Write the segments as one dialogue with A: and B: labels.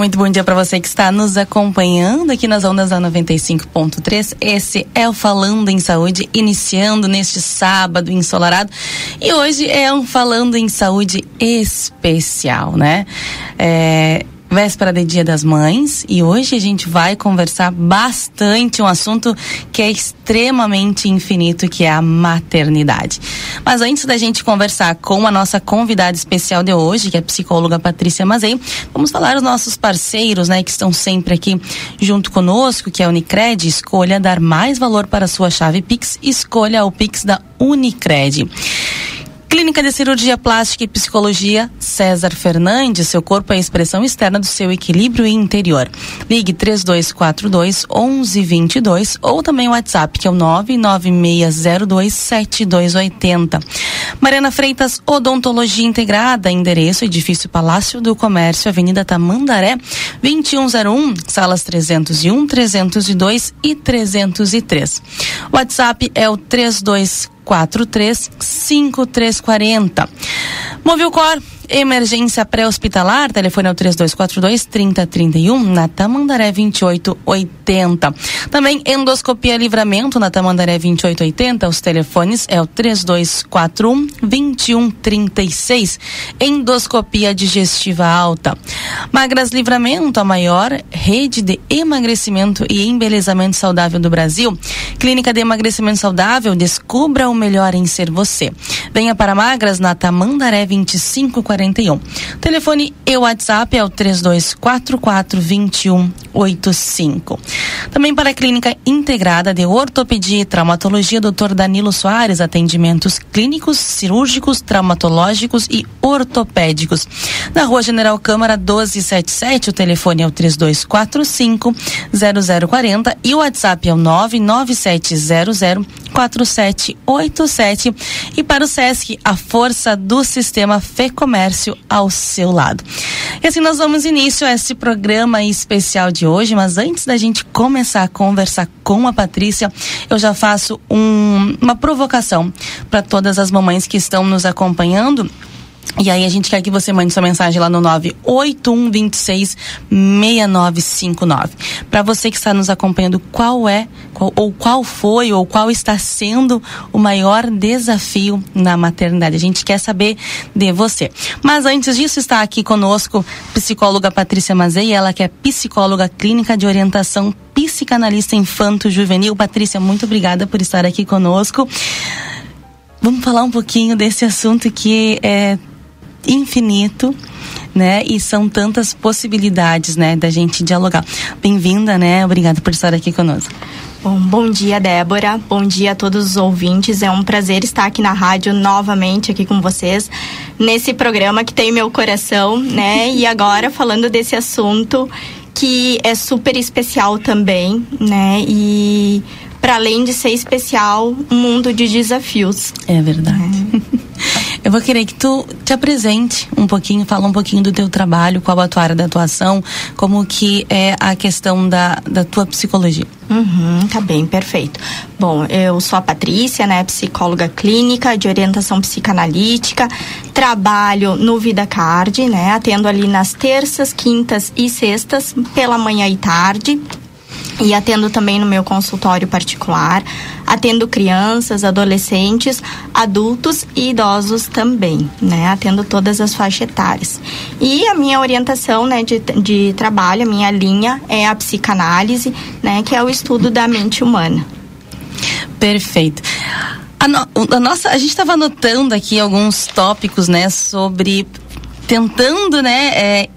A: Muito bom dia para você que está nos acompanhando aqui nas ondas da 95.3. Esse é o Falando em Saúde, iniciando neste sábado ensolarado. E hoje é um Falando em Saúde especial, né? É, véspera de Dia das Mães e hoje a gente vai conversar bastante um assunto que é extremamente infinito, que é a maternidade. Mas antes da gente conversar com a nossa convidada especial de hoje, que é a psicóloga Patrícia Mazei, vamos falar os nossos parceiros, né, que estão sempre aqui junto conosco, que é a Unicred, escolha dar mais valor para a sua chave Pix, escolha o Pix da Unicred. Clínica de Cirurgia Plástica e Psicologia César Fernandes, seu corpo é a expressão externa do seu equilíbrio interior. Ligue 3242 1122 ou também o WhatsApp que é o 99602 7280. Mariana Freitas Odontologia Integrada, endereço Edifício Palácio do Comércio, Avenida Tamandaré, 2101, salas 301, 302 e 303. WhatsApp é o 32 43 5340. Movilcor Emergência pré-hospitalar, telefone é o 3242 3031, na Tamandaré 2880. Também endoscopia livramento na Tamandaré 2880, os telefones é o 3241 2136. Endoscopia digestiva alta. Magras Livramento, a maior rede de emagrecimento e embelezamento saudável do Brasil. Clínica de emagrecimento saudável, descubra o melhor em ser você. Venha para Magras na Tamandaré 2540 41. Telefone e WhatsApp é o 3244 2185. Também para a Clínica Integrada de Ortopedia e Traumatologia, Dr. Danilo Soares, atendimentos clínicos, cirúrgicos, traumatológicos e ortopédicos. Na Rua General Câmara 1277, o telefone é o 3245 0040 e o WhatsApp é o 99700 4787 e para o SESC, a força do sistema Fê Comércio ao seu lado. E assim nós damos início a esse programa especial de hoje, mas antes da gente começar a conversar com a Patrícia, eu já faço um, uma provocação para todas as mamães que estão nos acompanhando e aí a gente quer que você mande sua mensagem lá no 98126 6959. Para você que está nos acompanhando, qual é qual, ou qual foi ou qual está sendo o maior desafio na maternidade? A gente quer saber de você. Mas antes disso está aqui conosco psicóloga Patrícia Mazei, ela que é psicóloga clínica de orientação psicanalista infanto-juvenil. Patrícia, muito obrigada por estar aqui conosco. Vamos falar um pouquinho desse assunto que é infinito, né? E são tantas possibilidades, né, da gente dialogar. Bem-vinda, né? Obrigada por estar aqui conosco.
B: Bom, bom dia, Débora. Bom dia a todos os ouvintes. É um prazer estar aqui na rádio novamente aqui com vocês nesse programa que tem meu coração, né? E agora falando desse assunto que é super especial também, né? E para além de ser especial, um mundo de desafios.
A: É verdade. É. Eu vou querer que tu te apresente um pouquinho, fala um pouquinho do teu trabalho, qual a tua área da atuação, como que é a questão da, da tua psicologia.
B: Uhum, tá bem, perfeito. Bom, eu sou a Patrícia, né, psicóloga clínica de orientação psicanalítica, trabalho no Vida Card, né, atendo ali nas terças, quintas e sextas, pela manhã e tarde, e atendo também no meu consultório particular. Atendo crianças, adolescentes, adultos e idosos também, né? Atendo todas as faixas etárias. E a minha orientação, né, de, de trabalho, a minha linha é a psicanálise, né, que é o estudo da mente humana.
A: Perfeito. A, no, a nossa, a gente estava anotando aqui alguns tópicos, né, sobre tentando, né, é,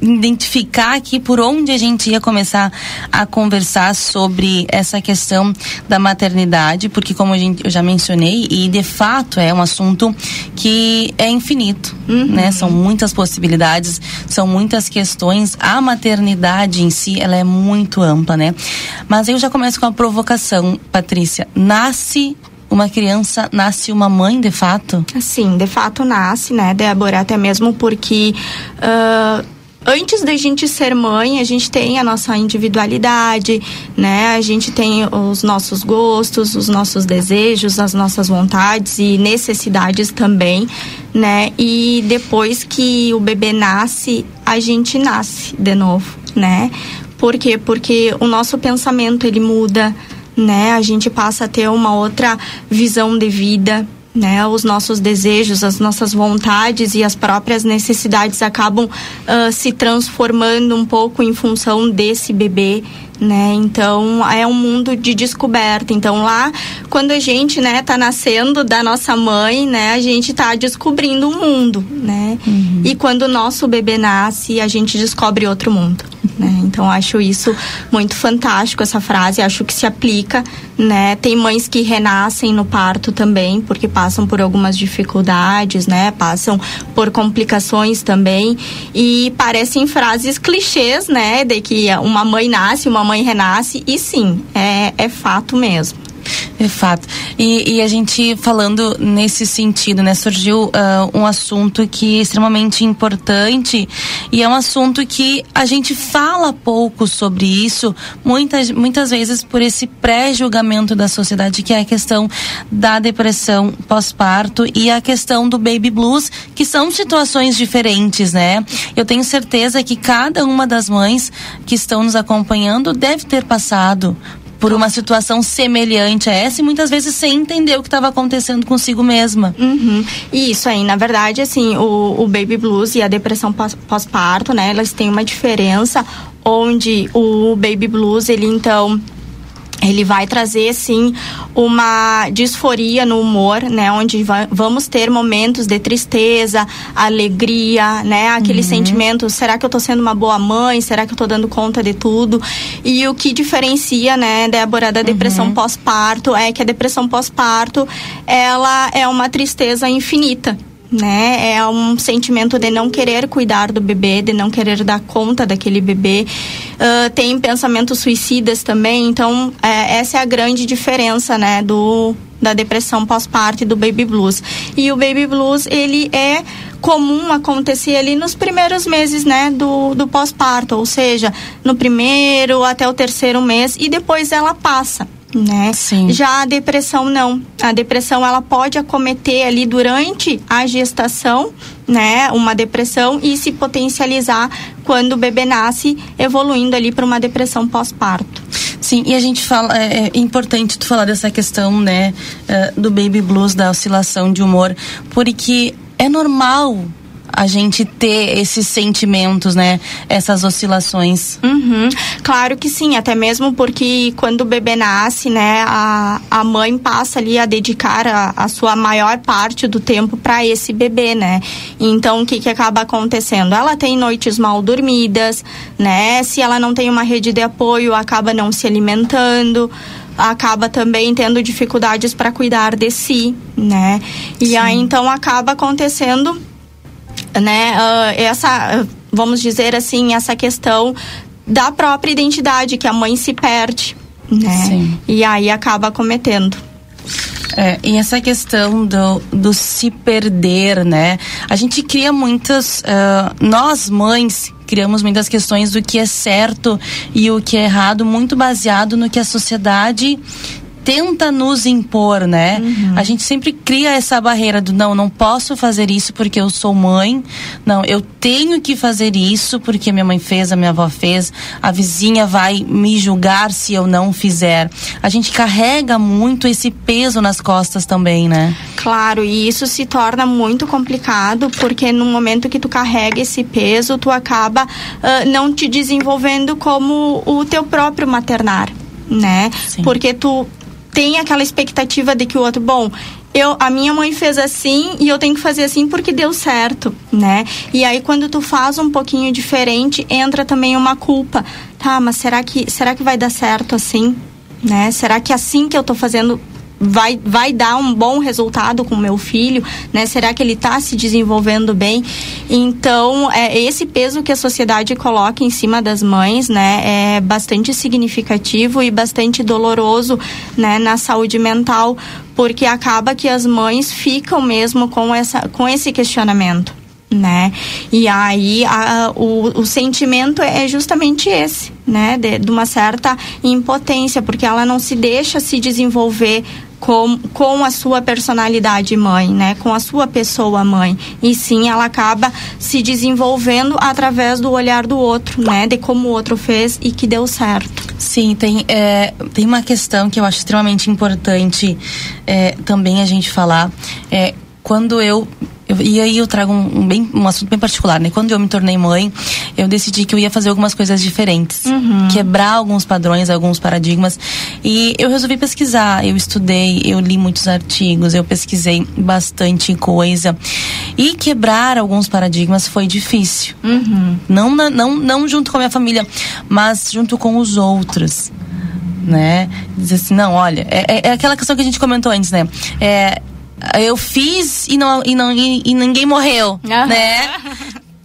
A: identificar aqui por onde a gente ia começar a conversar sobre essa questão da maternidade, porque como a gente, eu já mencionei, e de fato é um assunto que é infinito, uhum. né? São muitas possibilidades, são muitas questões. A maternidade em si, ela é muito ampla, né? Mas eu já começo com a provocação, Patrícia. Nasce uma criança nasce uma mãe de fato?
B: Sim, de fato nasce, né, Débora? Até mesmo porque. Uh antes da gente ser mãe, a gente tem a nossa individualidade, né? A gente tem os nossos gostos, os nossos desejos, as nossas vontades e necessidades também, né? E depois que o bebê nasce, a gente nasce de novo, né? Por quê? Porque o nosso pensamento ele muda, né? A gente passa a ter uma outra visão de vida, né? Os nossos desejos, as nossas vontades e as próprias necessidades acabam uh, se transformando um pouco em função desse bebê, né? Então é um mundo de descoberta. Então lá, quando a gente, né, tá nascendo da nossa mãe, né, a gente tá descobrindo um mundo, né? Uhum. E quando o nosso bebê nasce, a gente descobre outro mundo. Né? Então acho isso muito fantástico essa frase, acho que se aplica, né? Tem mães que renascem no parto também, porque passam por algumas dificuldades, né? Passam por complicações também e parecem frases clichês, né? De que uma mãe nasce, uma mãe renasce e sim, é, é fato mesmo.
A: De fato. E, e, a gente falando nesse sentido, né? Surgiu uh, um assunto que é extremamente importante e é um assunto que a gente fala pouco sobre isso, muitas, muitas vezes por esse pré-julgamento da sociedade, que é a questão da depressão pós-parto e a questão do baby blues, que são situações diferentes, né? Eu tenho certeza que cada uma das mães que estão nos acompanhando deve ter passado por uma situação semelhante a essa e muitas vezes sem entender o que estava acontecendo consigo mesma.
B: Uhum. Isso aí, na verdade, assim, o, o baby blues e a depressão pós-parto, né, elas têm uma diferença onde o baby blues, ele então ele vai trazer sim uma disforia no humor, né, onde va vamos ter momentos de tristeza, alegria, né, aquele uhum. sentimento, será que eu tô sendo uma boa mãe? Será que eu tô dando conta de tudo? E o que diferencia, né, Débora, da depressão uhum. pós-parto é que a depressão pós-parto, ela é uma tristeza infinita né? É um sentimento de não querer cuidar do bebê, de não querer dar conta daquele bebê. Uh, tem pensamentos suicidas também, então é, essa é a grande diferença, né? Do da depressão pós-parto e do baby blues. E o baby blues, ele é comum acontecer ali nos primeiros meses, né, do, do pós-parto, ou seja, no primeiro até o terceiro mês e depois ela passa né? Sim. Já a depressão não. A depressão ela pode acometer ali durante a gestação, né? Uma depressão e se potencializar quando o bebê nasce, evoluindo ali para uma depressão pós-parto.
A: Sim, e a gente fala, é, é, importante tu falar dessa questão, né, eh, do baby blues, da oscilação de humor, porque é normal a gente ter esses sentimentos, né? Essas oscilações.
B: Uhum. Claro que sim, até mesmo porque quando o bebê nasce, né, a, a mãe passa ali a dedicar a, a sua maior parte do tempo para esse bebê, né? Então, o que que acaba acontecendo? Ela tem noites mal dormidas, né? Se ela não tem uma rede de apoio, acaba não se alimentando acaba também tendo dificuldades para cuidar de si, né? E Sim. aí então acaba acontecendo né, uh, essa, vamos dizer assim, essa questão da própria identidade, que a mãe se perde, né? Sim. E aí acaba cometendo.
A: É, e essa questão do, do se perder, né? A gente cria muitas. Uh, nós, mães, criamos muitas questões do que é certo e o que é errado, muito baseado no que a sociedade tenta nos impor, né? Uhum. A gente sempre cria essa barreira do não, não posso fazer isso porque eu sou mãe. Não, eu tenho que fazer isso porque minha mãe fez, a minha avó fez. A vizinha vai me julgar se eu não fizer. A gente carrega muito esse peso nas costas também, né?
B: Claro, e isso se torna muito complicado porque no momento que tu carrega esse peso, tu acaba uh, não te desenvolvendo como o teu próprio maternar né? Sim. Porque tu tem aquela expectativa de que o outro, bom, eu, a minha mãe fez assim e eu tenho que fazer assim porque deu certo, né? E aí quando tu faz um pouquinho diferente, entra também uma culpa. Tá, mas será que será que vai dar certo assim? Né? Será que assim que eu tô fazendo vai, vai dar um bom resultado com meu filho, né? Será que ele está se desenvolvendo bem? Então, é, esse peso que a sociedade coloca em cima das mães, né, é bastante significativo e bastante doloroso, né, na saúde mental, porque acaba que as mães ficam mesmo com essa, com esse questionamento né? E aí a, o, o sentimento é justamente esse, né? De, de, uma certa impotência, porque ela não se deixa se desenvolver com, com a sua personalidade mãe, né? Com a sua pessoa mãe. E sim, ela acaba se desenvolvendo através do olhar do outro, né? De como o outro fez e que deu certo.
A: Sim, tem, é, tem uma questão que eu acho extremamente importante é, também a gente falar. É, quando eu eu, e aí eu trago um, um, bem, um assunto bem particular, né? Quando eu me tornei mãe, eu decidi que eu ia fazer algumas coisas diferentes. Uhum. Quebrar alguns padrões, alguns paradigmas. E eu resolvi pesquisar, eu estudei, eu li muitos artigos, eu pesquisei bastante coisa. E quebrar alguns paradigmas foi difícil. Uhum. Não, não, não junto com a minha família, mas junto com os outros né? Dizer assim, não, olha, é, é, aquela questão que a gente comentou antes, né? É, eu fiz e não e não e, e ninguém morreu, uhum. né?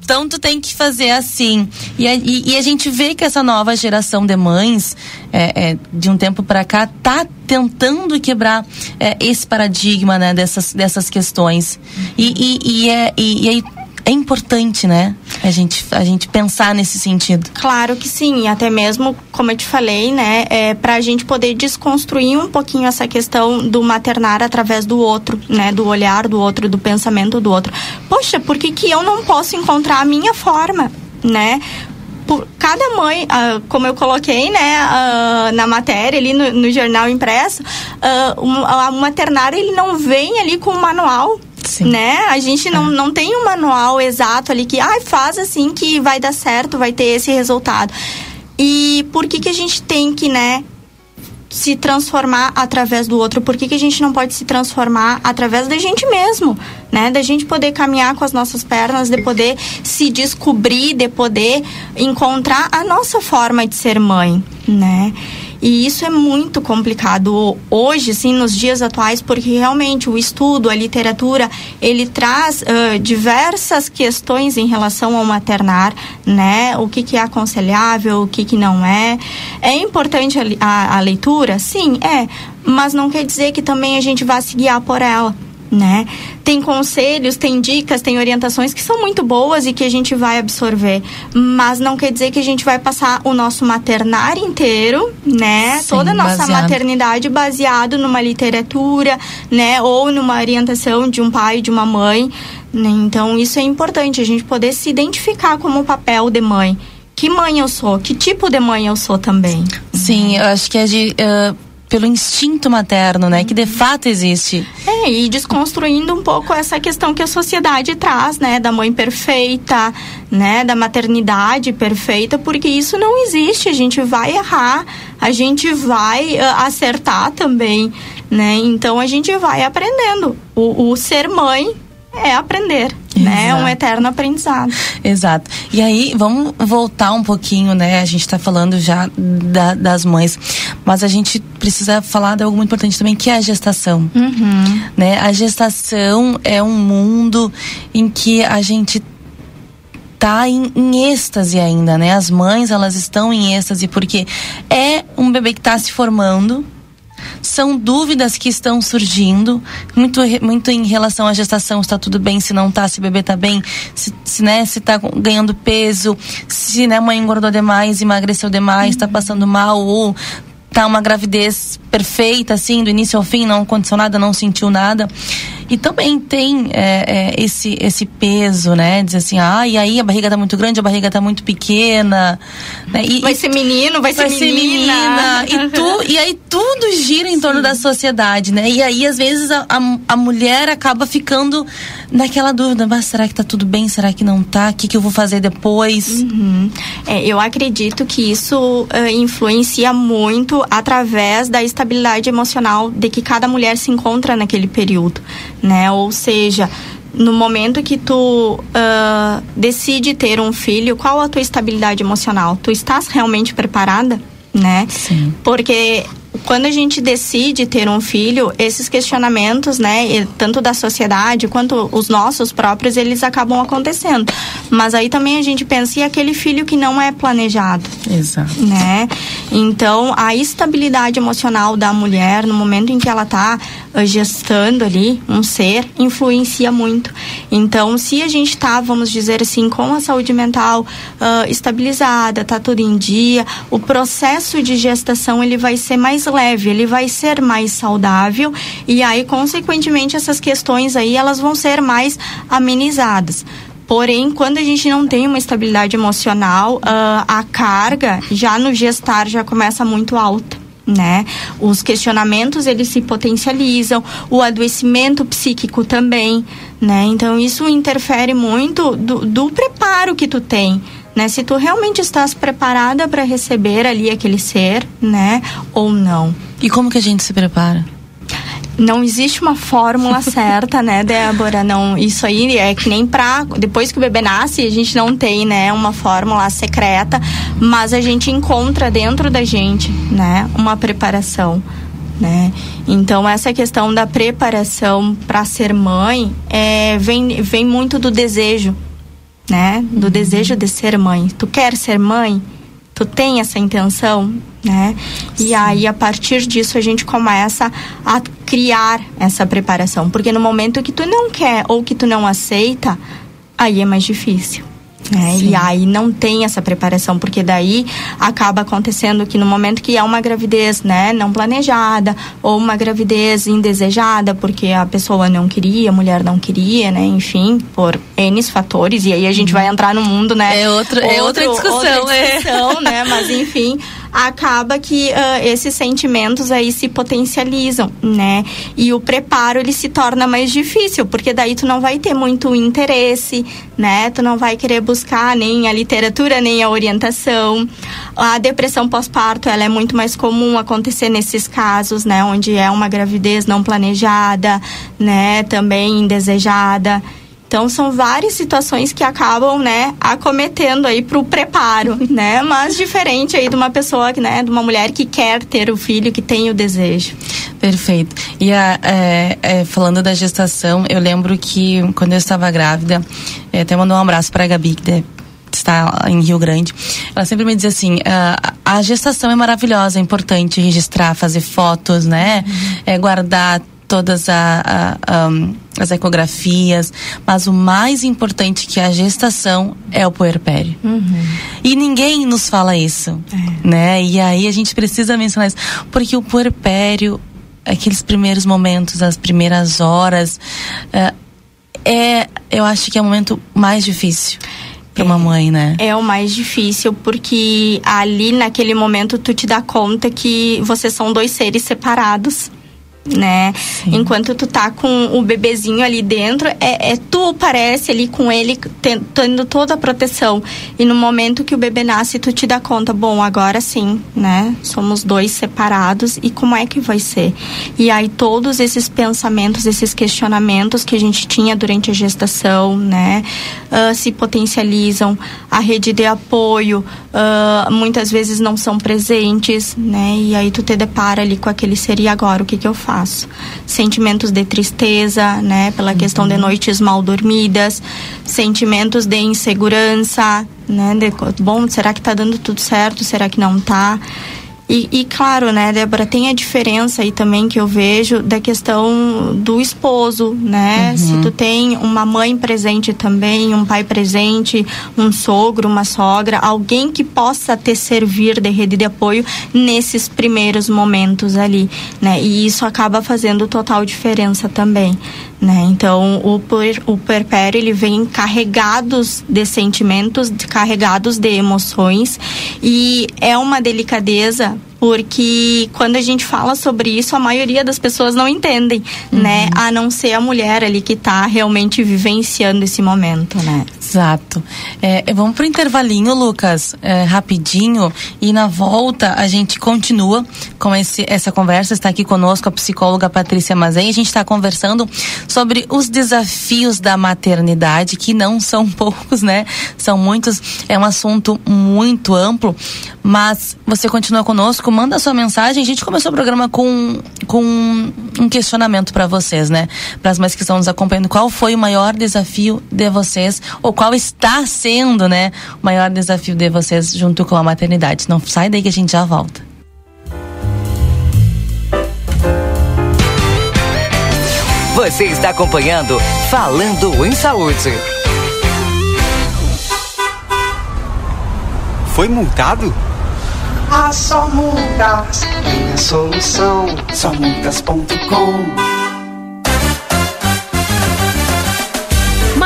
A: Então tu tem que fazer assim. E a, e, e a gente vê que essa nova geração de mães, é, é, de um tempo para cá, tá tentando quebrar é, esse paradigma, né, dessas, dessas questões. E, e, e, é, e, e aí é importante, né? A gente, a gente pensar nesse sentido.
B: Claro que sim, até mesmo, como eu te falei, né, é para a gente poder desconstruir um pouquinho essa questão do maternar através do outro, né, do olhar do outro, do pensamento do outro. Poxa, por que, que eu não posso encontrar a minha forma, né? por cada mãe, uh, como eu coloquei, né, uh, na matéria ali no, no jornal impresso, uh, um, o maternário ele não vem ali com um manual, Sim. né? A gente não, é. não tem um manual exato ali que, ah, faz assim que vai dar certo, vai ter esse resultado. E por que que a gente tem que, né, se transformar através do outro? Por que, que a gente não pode se transformar através da gente mesmo, né? Da gente poder caminhar com as nossas pernas, de poder se descobrir, de poder encontrar a nossa forma de ser mãe, né? E isso é muito complicado hoje, sim, nos dias atuais, porque realmente o estudo, a literatura, ele traz uh, diversas questões em relação ao maternar, né? O que, que é aconselhável, o que, que não é. É importante a, a, a leitura? Sim, é. Mas não quer dizer que também a gente vá se guiar por ela né? Tem conselhos, tem dicas, tem orientações que são muito boas e que a gente vai absorver, mas não quer dizer que a gente vai passar o nosso maternário inteiro, né? Sim, Toda a nossa baseado. maternidade baseado numa literatura, né? Ou numa orientação de um pai, de uma mãe. Né? Então isso é importante, a gente poder se identificar como o papel de mãe que mãe eu sou, que tipo de mãe eu sou também.
A: Sim, eu acho que é de, uh, pelo instinto materno, né? Que de fato existe.
B: E desconstruindo um pouco essa questão que a sociedade traz, né? Da mãe perfeita, né? Da maternidade perfeita, porque isso não existe. A gente vai errar, a gente vai uh, acertar também, né? Então a gente vai aprendendo. O, o ser mãe é aprender, Exato. né? É um eterno aprendizado.
A: Exato. E aí, vamos voltar um pouquinho, né? A gente está falando já da, das mães, mas a gente precisa falar de algo muito importante também, que é a gestação. Uhum. Né? A gestação é um mundo em que a gente tá em, em êxtase ainda, né? As mães, elas estão em êxtase porque é um bebê que está se formando, são dúvidas que estão surgindo, muito, muito em relação à gestação, está tudo bem, se não está, se o bebê está bem, se, se, né, se tá ganhando peso, se né, mãe engordou demais, emagreceu demais, está uhum. passando mal, ou tá uma gravidez perfeita, assim, do início ao fim, não aconteceu nada, não sentiu nada. E também tem é, é, esse, esse peso, né? Dizer assim, ah, e aí a barriga tá muito grande, a barriga tá muito pequena. Né? E,
B: vai ser menino, vai, vai ser, menina.
A: menina. e, tu, e aí tudo gira em Sim. torno da sociedade, né? E aí, às vezes, a, a, a mulher acaba ficando naquela dúvida, mas será que tá tudo bem? Será que não tá? O que, que eu vou fazer depois?
B: Uhum. É, eu acredito que isso uh, influencia muito através da estabilidade emocional de que cada mulher se encontra naquele período, né? Ou seja, no momento que tu uh, decide ter um filho, qual a tua estabilidade emocional? Tu estás realmente preparada, né?
A: Sim.
B: Porque quando a gente decide ter um filho, esses questionamentos, né, tanto da sociedade quanto os nossos próprios, eles acabam acontecendo. Mas aí também a gente pensa e aquele filho que não é planejado.
A: Exato.
B: Né? Então, a estabilidade emocional da mulher no momento em que ela está uh, gestando ali um ser influencia muito. Então, se a gente está, vamos dizer assim, com a saúde mental uh, estabilizada, tá tudo em dia, o processo de gestação ele vai ser mais leve, ele vai ser mais saudável e aí, consequentemente, essas questões aí elas vão ser mais amenizadas. Porém, quando a gente não tem uma estabilidade emocional, uh, a carga já no gestar já começa muito alta. Né? Os questionamentos eles se potencializam, o adoecimento psíquico também, né? Então isso interfere muito do, do preparo que tu tem, né? Se tu realmente estás preparada para receber ali aquele ser, né? Ou não.
A: E como que a gente se prepara?
B: não existe uma fórmula certa, né, Débora? Não, isso aí é que nem pra. Depois que o bebê nasce, a gente não tem, né, uma fórmula secreta, mas a gente encontra dentro da gente, né, uma preparação. Né? Então essa questão da preparação para ser mãe é, vem, vem muito do desejo, né? Do desejo de ser mãe. Tu quer ser mãe? Tu tem essa intenção, né? Sim. E aí a partir disso a gente começa a criar essa preparação, porque no momento que tu não quer ou que tu não aceita, aí é mais difícil. Né? E aí não tem essa preparação, porque daí acaba acontecendo que no momento que é uma gravidez né, não planejada, ou uma gravidez indesejada, porque a pessoa não queria, a mulher não queria, né? Enfim, por N fatores, e aí a gente vai entrar no mundo, né?
A: É, outro, outro é outra discussão,
B: outra discussão
A: é.
B: né? Mas enfim, acaba que uh, esses sentimentos aí se potencializam, né? E o preparo ele se torna mais difícil, porque daí tu não vai ter muito interesse, né? Tu não vai querer buscar nem a literatura, nem a orientação. A depressão pós-parto, ela é muito mais comum acontecer nesses casos, né? Onde é uma gravidez não planejada, né? Também indesejada. Então são várias situações que acabam, né, acometendo aí para o preparo, né? Mas diferente aí de uma pessoa, né, de uma mulher que quer ter o filho, que tem o desejo.
A: Perfeito. E a, é, é, falando da gestação, eu lembro que quando eu estava grávida, é, até mandou um abraço para a Gabi, que está em Rio Grande. Ela sempre me dizia assim: a, a gestação é maravilhosa, é importante registrar, fazer fotos, né? Uhum. É, guardar todas a, a, um, as ecografias, mas o mais importante que é a gestação é o puerpério. Uhum. E ninguém nos fala isso, é. né? E aí a gente precisa mencionar isso, porque o puerpério, aqueles primeiros momentos, as primeiras horas, uh, é, eu acho que é o momento mais difícil para uma mãe, né?
B: É o mais difícil porque ali naquele momento tu te dá conta que vocês são dois seres separados né? Sim. Enquanto tu tá com o bebezinho ali dentro, é, é tu parece ali com ele tendo toda a proteção. E no momento que o bebê nasce, tu te dá conta, bom, agora sim, né? Somos dois separados e como é que vai ser? E aí todos esses pensamentos, esses questionamentos que a gente tinha durante a gestação, né? Uh, se potencializam. A rede de apoio uh, muitas vezes não são presentes, né? E aí tu te depara ali com aquele seria agora, o que que eu faço? Sentimentos de tristeza, né, pela uhum. questão de noites mal dormidas, sentimentos de insegurança, né, de, bom, será que está dando tudo certo? Será que não está? E, e, claro, né, Débora, tem a diferença aí também que eu vejo da questão do esposo, né? Uhum. Se tu tem uma mãe presente também, um pai presente, um sogro, uma sogra, alguém que possa te servir de rede de apoio nesses primeiros momentos ali, né? E isso acaba fazendo total diferença também, né? Então, o, puer, o ele vem carregados de sentimentos, carregados de emoções e é uma delicadeza porque quando a gente fala sobre isso, a maioria das pessoas não entendem, uhum. né? A não ser a mulher ali que está realmente vivenciando esse momento, né?
A: Exato. É, vamos pro intervalinho, Lucas, é, rapidinho, e na volta a gente continua com esse, essa conversa. Está aqui conosco a psicóloga Patrícia Mazen. A gente está conversando sobre os desafios da maternidade, que não são poucos, né? São muitos. É um assunto muito amplo, mas você continua conosco manda sua mensagem. A gente começou o programa com, com um questionamento para vocês, né? Para as mães que estão nos acompanhando, qual foi o maior desafio de vocês, ou qual está sendo, né, o maior desafio de vocês junto com a maternidade? Não sai daí que a gente já volta.
C: Você está acompanhando Falando em Saúde.
D: Foi multado?
E: Ah, só multas, minha solução, só.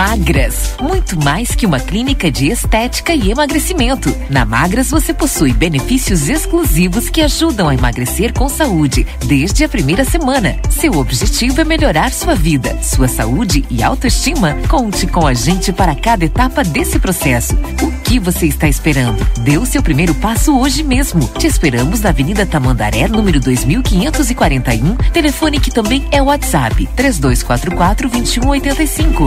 F: Magras, muito mais que uma clínica de estética e emagrecimento. Na Magras você possui benefícios exclusivos que ajudam a emagrecer com saúde desde a primeira semana. Seu objetivo é melhorar sua vida, sua saúde e autoestima. Conte com a gente para cada etapa desse processo. O que você está esperando? Dê o seu primeiro passo hoje mesmo. Te esperamos na Avenida Tamandaré, número 2541, telefone que também é WhatsApp 3244 2185.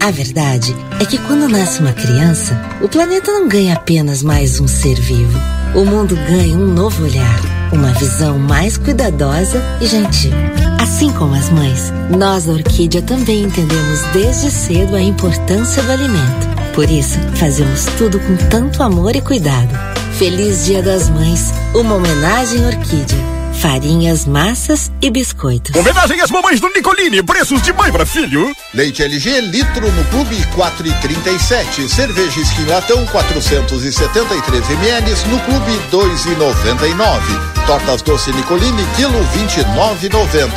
G: A verdade é que quando nasce uma criança, o planeta não ganha apenas mais um ser vivo. O mundo ganha um novo olhar, uma visão mais cuidadosa e gentil. Assim como as mães, nós da Orquídea também entendemos desde cedo a importância do alimento. Por isso, fazemos tudo com tanto amor e cuidado. Feliz Dia das Mães, uma homenagem Orquídea farinhas, massas e biscoitos.
H: Homenagem às mamães do Nicolini, preços de mãe para filho.
I: Leite LG litro no clube 4,37. Cerveja Skin Latão 473 ml no clube 2,99. Tortas doce Nicolini quilo 29,90.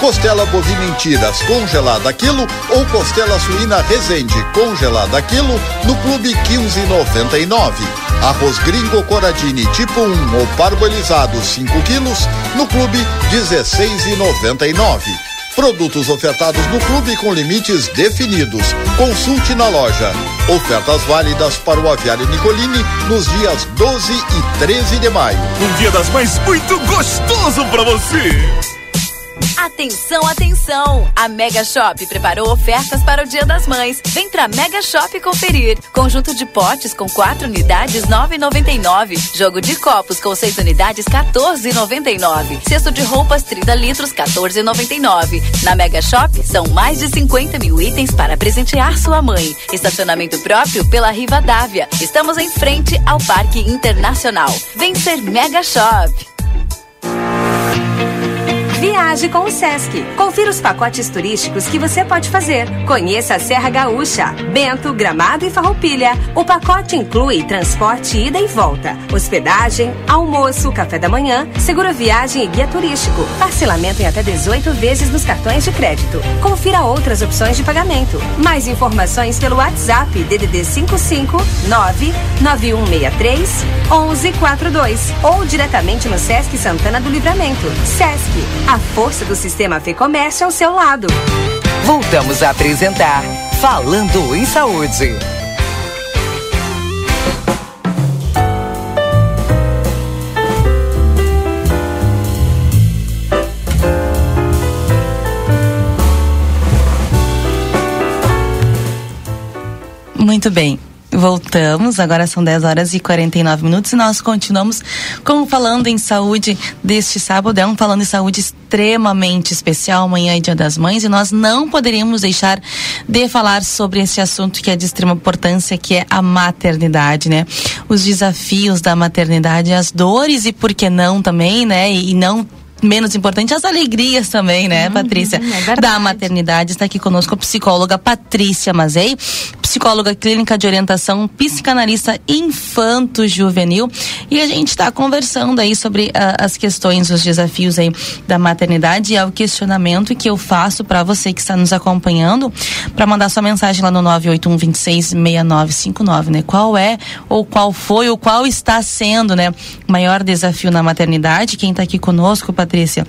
I: Costela bovina em tiras congelada quilo ou costela suína Resende congelada quilo no clube 15,99. Arroz gringo Coradini tipo 1 ou parbolizado 5 quilos no clube 16,99. Produtos ofertados no clube com limites definidos. Consulte na loja. Ofertas válidas para o aviário Nicolini nos dias 12 e 13 de maio.
H: Um dia das mães muito gostoso para você.
J: Atenção, atenção! A Mega Shop preparou ofertas para o Dia das Mães. Vem pra Mega Shop conferir. Conjunto de potes com 4 unidades, 9,99. Jogo de copos com 6 unidades, 14,99. Cesto de roupas, 30 litros, 14,99. Na Mega Shop são mais de 50 mil itens para presentear sua mãe. Estacionamento próprio pela Riva Dávia. Estamos em frente ao Parque Internacional. Vem ser Mega Shop.
K: Viaje com o Sesc. Confira os pacotes turísticos que você pode fazer. Conheça a Serra Gaúcha, Bento, Gramado e Farroupilha. O pacote inclui transporte ida e volta, hospedagem, almoço, café da manhã, seguro viagem e guia turístico. Parcelamento em até 18 vezes nos cartões de crédito. Confira outras opções de pagamento. Mais informações pelo WhatsApp DDD 55 99163 1142 ou diretamente no Sesc Santana do Livramento. Sesc A força do sistema Fê Comércio ao seu lado.
C: Voltamos a apresentar Falando em Saúde.
A: Muito bem. Voltamos, agora são 10 horas e 49 minutos e nós continuamos como falando em saúde deste sábado. É um falando em saúde extremamente especial, amanhã é Dia das Mães, e nós não poderíamos deixar de falar sobre esse assunto que é de extrema importância, que é a maternidade, né? Os desafios da maternidade, as dores e por que não também, né? E, e não menos importante, as alegrias também, né, uhum, Patrícia? É da maternidade. Está aqui conosco a psicóloga Patrícia Mazei, psicóloga clínica de orientação, psicanalista infanto-juvenil. E a gente está conversando aí sobre uh, as questões, os desafios aí da maternidade e é o questionamento que eu faço para você que está nos acompanhando, para mandar sua mensagem lá no 981 26 6959, né? Qual é, ou qual foi, ou qual está sendo, né, o maior desafio na maternidade? Quem está aqui conosco, Patrícia? Patrícia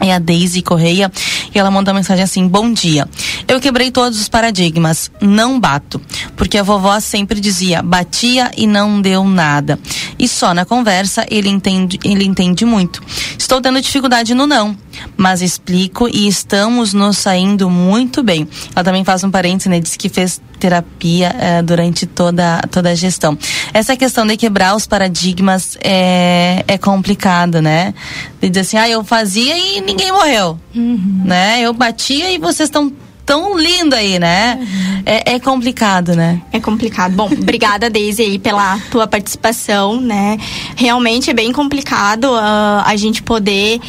A: é a Daisy Correia e ela mandou uma mensagem assim: Bom dia. Eu quebrei todos os paradigmas, não bato, porque a vovó sempre dizia batia e não deu nada. E só na conversa ele entende, ele entende muito. Estou tendo dificuldade no não, mas explico e estamos nos saindo muito bem. Ela também faz um parênteses, né? Diz que fez terapia eh, durante toda, toda a gestão. Essa questão de quebrar os paradigmas é, é complicada, né? De dizer assim, ah, eu fazia e ninguém morreu, uhum. né? Eu batia e vocês estão tão lindo aí, né? Uhum. É, é, complicado, né?
B: É complicado. Bom, obrigada, Daisy, aí, pela tua participação, né? Realmente é bem complicado uh, a gente poder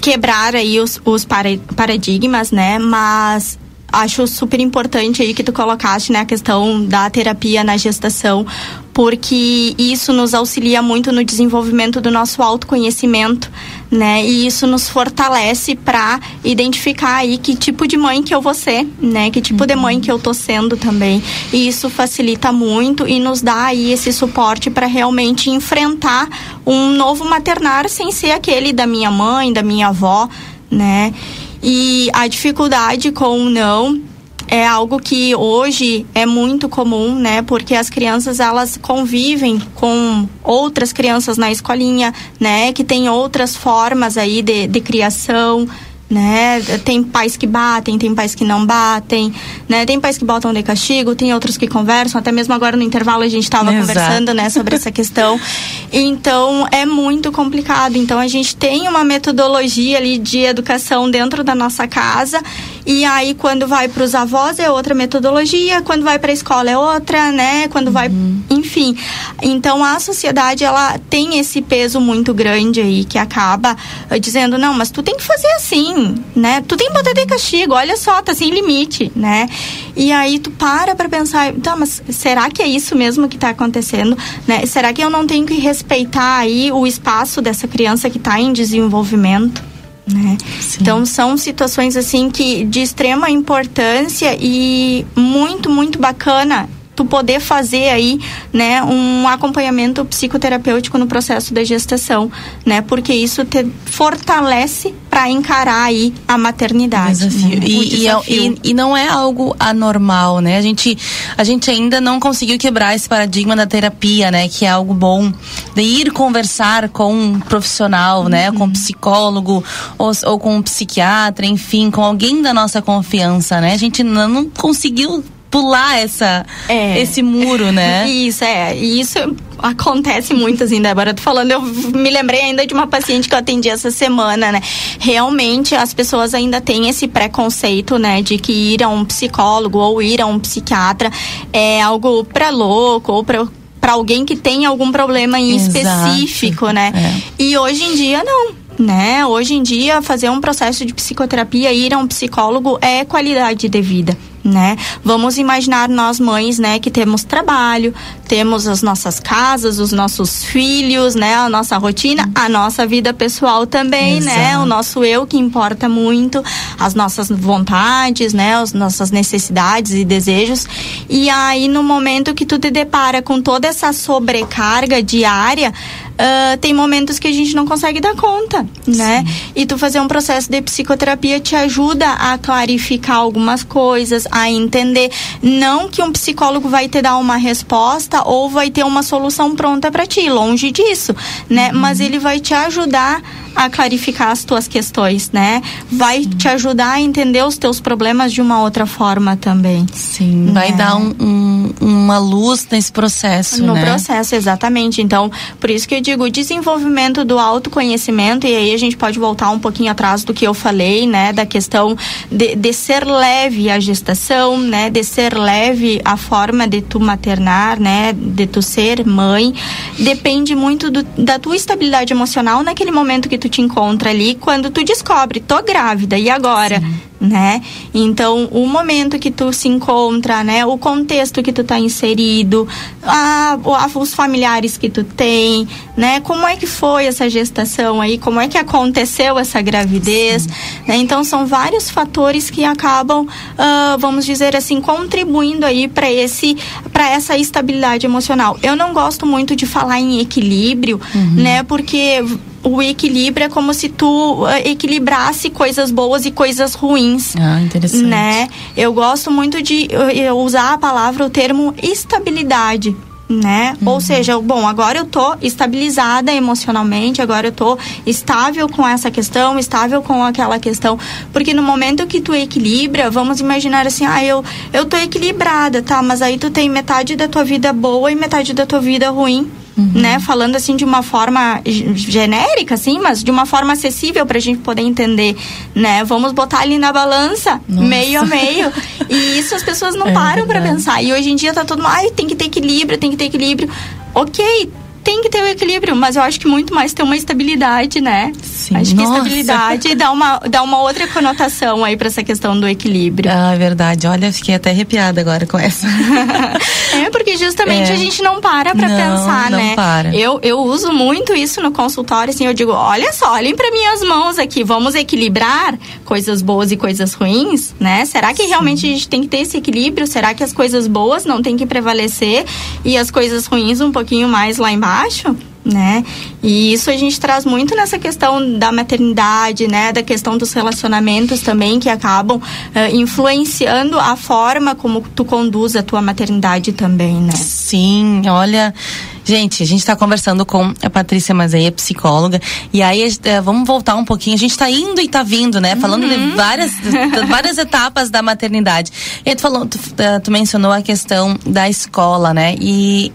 B: quebrar aí os, os paradigmas, né? Mas acho super importante aí que tu colocaste, né, a questão da terapia na gestação, porque isso nos auxilia muito no desenvolvimento do nosso autoconhecimento, né? E isso nos fortalece para identificar aí que tipo de mãe que eu vou ser, né? Que tipo uhum. de mãe que eu tô sendo também. E isso facilita muito e nos dá aí esse suporte para realmente enfrentar um novo maternar sem ser aquele da minha mãe, da minha avó, né? E a dificuldade com o não é algo que hoje é muito comum, né? Porque as crianças elas convivem com outras crianças na escolinha, né? Que tem outras formas aí de, de criação, né? Tem pais que batem, tem pais que não batem, né? Tem pais que botam de castigo, tem outros que conversam, até mesmo agora no intervalo a gente estava conversando, né, sobre essa questão. Então, é muito complicado. Então, a gente tem uma metodologia ali de educação dentro da nossa casa e aí quando vai para os avós é outra metodologia, quando vai para a escola é outra, né? Quando uhum. vai, enfim. Então, a sociedade ela tem esse peso muito grande aí que acaba uh, dizendo, não, mas tu tem que fazer assim, né? Tu tem que botar de castigo, olha só, tá sem limite, né? E aí tu para pra pensar, tá, mas será que é isso mesmo que tá acontecendo, né? Será que eu não tenho que respeitar aí o espaço dessa criança que tá em desenvolvimento? Né? Então são situações assim que de extrema importância e muito muito bacana tu poder fazer aí, né, um acompanhamento psicoterapêutico no processo da gestação, né? Porque isso te fortalece para encarar aí a maternidade.
A: Desafio. Né? E, desafio. E, e, e, não é algo anormal, né? A gente, a gente ainda não conseguiu quebrar esse paradigma da terapia, né? Que é algo bom de ir conversar com um profissional, uhum. né? Com um psicólogo ou, ou com um psiquiatra, enfim, com alguém da nossa confiança, né? A gente não, não conseguiu pular essa, é. esse muro, né?
B: Isso, é. E isso acontece muito, assim, Débora. Tô falando, eu me lembrei ainda de uma paciente que eu atendi essa semana, né? Realmente, as pessoas ainda têm esse preconceito, né? De que ir a um psicólogo ou ir a um psiquiatra é algo pra louco ou pra para alguém que tem algum problema em Exato. específico, né? É. E hoje em dia não, né? Hoje em dia fazer um processo de psicoterapia, ir a um psicólogo é qualidade de vida né? Vamos imaginar nós mães, né, que temos trabalho, temos as nossas casas, os nossos filhos, né, a nossa rotina, a nossa vida pessoal também, Exato. né, o nosso eu que importa muito, as nossas vontades, né, as nossas necessidades e desejos. E aí no momento que tu te depara com toda essa sobrecarga diária, uh, tem momentos que a gente não consegue dar conta, né? E tu fazer um processo de psicoterapia te ajuda a clarificar algumas coisas, a entender. Não que um psicólogo vai te dar uma resposta ou vai ter uma solução pronta para ti, longe disso, né? Uhum. Mas ele vai te ajudar a clarificar as tuas questões, né? Vai Sim. te ajudar a entender os teus problemas de uma outra forma também.
A: Sim, né? vai dar um, um, uma luz nesse processo,
B: No
A: né?
B: processo, exatamente. Então, por isso que eu digo, o desenvolvimento do autoconhecimento, e aí a gente pode voltar um pouquinho atrás do que eu falei, né? Da questão de, de ser leve a gestação, né? De ser leve a forma de tu maternar, né? De tu ser mãe. Depende muito do, da tua estabilidade emocional naquele momento que tu te encontra ali quando tu descobre, tô grávida, e agora? Sim. Né? Então, o momento que tu se encontra, né? O contexto que tu tá inserido, a, a, os familiares que tu tem, né? Como é que foi essa gestação aí? Como é que aconteceu essa gravidez? Né? Então, são vários fatores que acabam, uh, vamos dizer assim, contribuindo aí para esse, para essa estabilidade emocional. Eu não gosto muito de falar em equilíbrio, uhum. né? Porque o equilíbrio é como se tu uh, equilibrasse coisas boas e coisas ruins.
A: Ah, interessante.
B: Né? Eu gosto muito de uh, usar a palavra, o termo estabilidade. Né? Uhum. Ou seja, bom, agora eu tô estabilizada emocionalmente, agora eu tô estável com essa questão, estável com aquela questão, porque no momento que tu equilibra, vamos imaginar assim, ah, eu eu tô equilibrada, tá, mas aí tu tem metade da tua vida boa e metade da tua vida ruim uhum. né? Falando assim de uma forma genérica, assim, mas de uma forma acessível para a gente poder entender, né? Vamos botar ali na balança, Nossa. meio a meio. e isso as pessoas não é param para pensar. E hoje em dia tá todo mundo, ai, tem que ter equilíbrio, tem que ter equilíbrio. Ok, tem que ter o um equilíbrio, mas eu acho que muito mais ter uma estabilidade, né?
A: Sim.
B: Acho que estabilidade dá uma, dá uma outra conotação aí para essa questão do equilíbrio.
A: Ah, é verdade. Olha, fiquei até arrepiada agora com essa.
B: é, porque justamente é. a gente não para para pensar,
A: não
B: né?
A: Para.
B: Eu, eu uso muito isso no consultório, assim, eu digo, olha só, olhem para minhas mãos aqui, vamos equilibrar coisas boas e coisas ruins, né? Será que Sim. realmente a gente tem que ter esse equilíbrio? Será que as coisas boas não têm que prevalecer e as coisas ruins um pouquinho mais lá embaixo? Baixo, né? E isso a gente traz muito nessa questão da maternidade, né? Da questão dos relacionamentos também que acabam uh, influenciando a forma como tu conduz a tua maternidade também, né?
A: Sim, olha. Gente, a gente está conversando com a Patrícia Mazeia, psicóloga, e aí uh, vamos voltar um pouquinho. A gente está indo e está vindo, né? Falando uhum. de várias, de várias etapas da maternidade. E tu, falou, tu, uh, tu mencionou a questão da escola, né? E,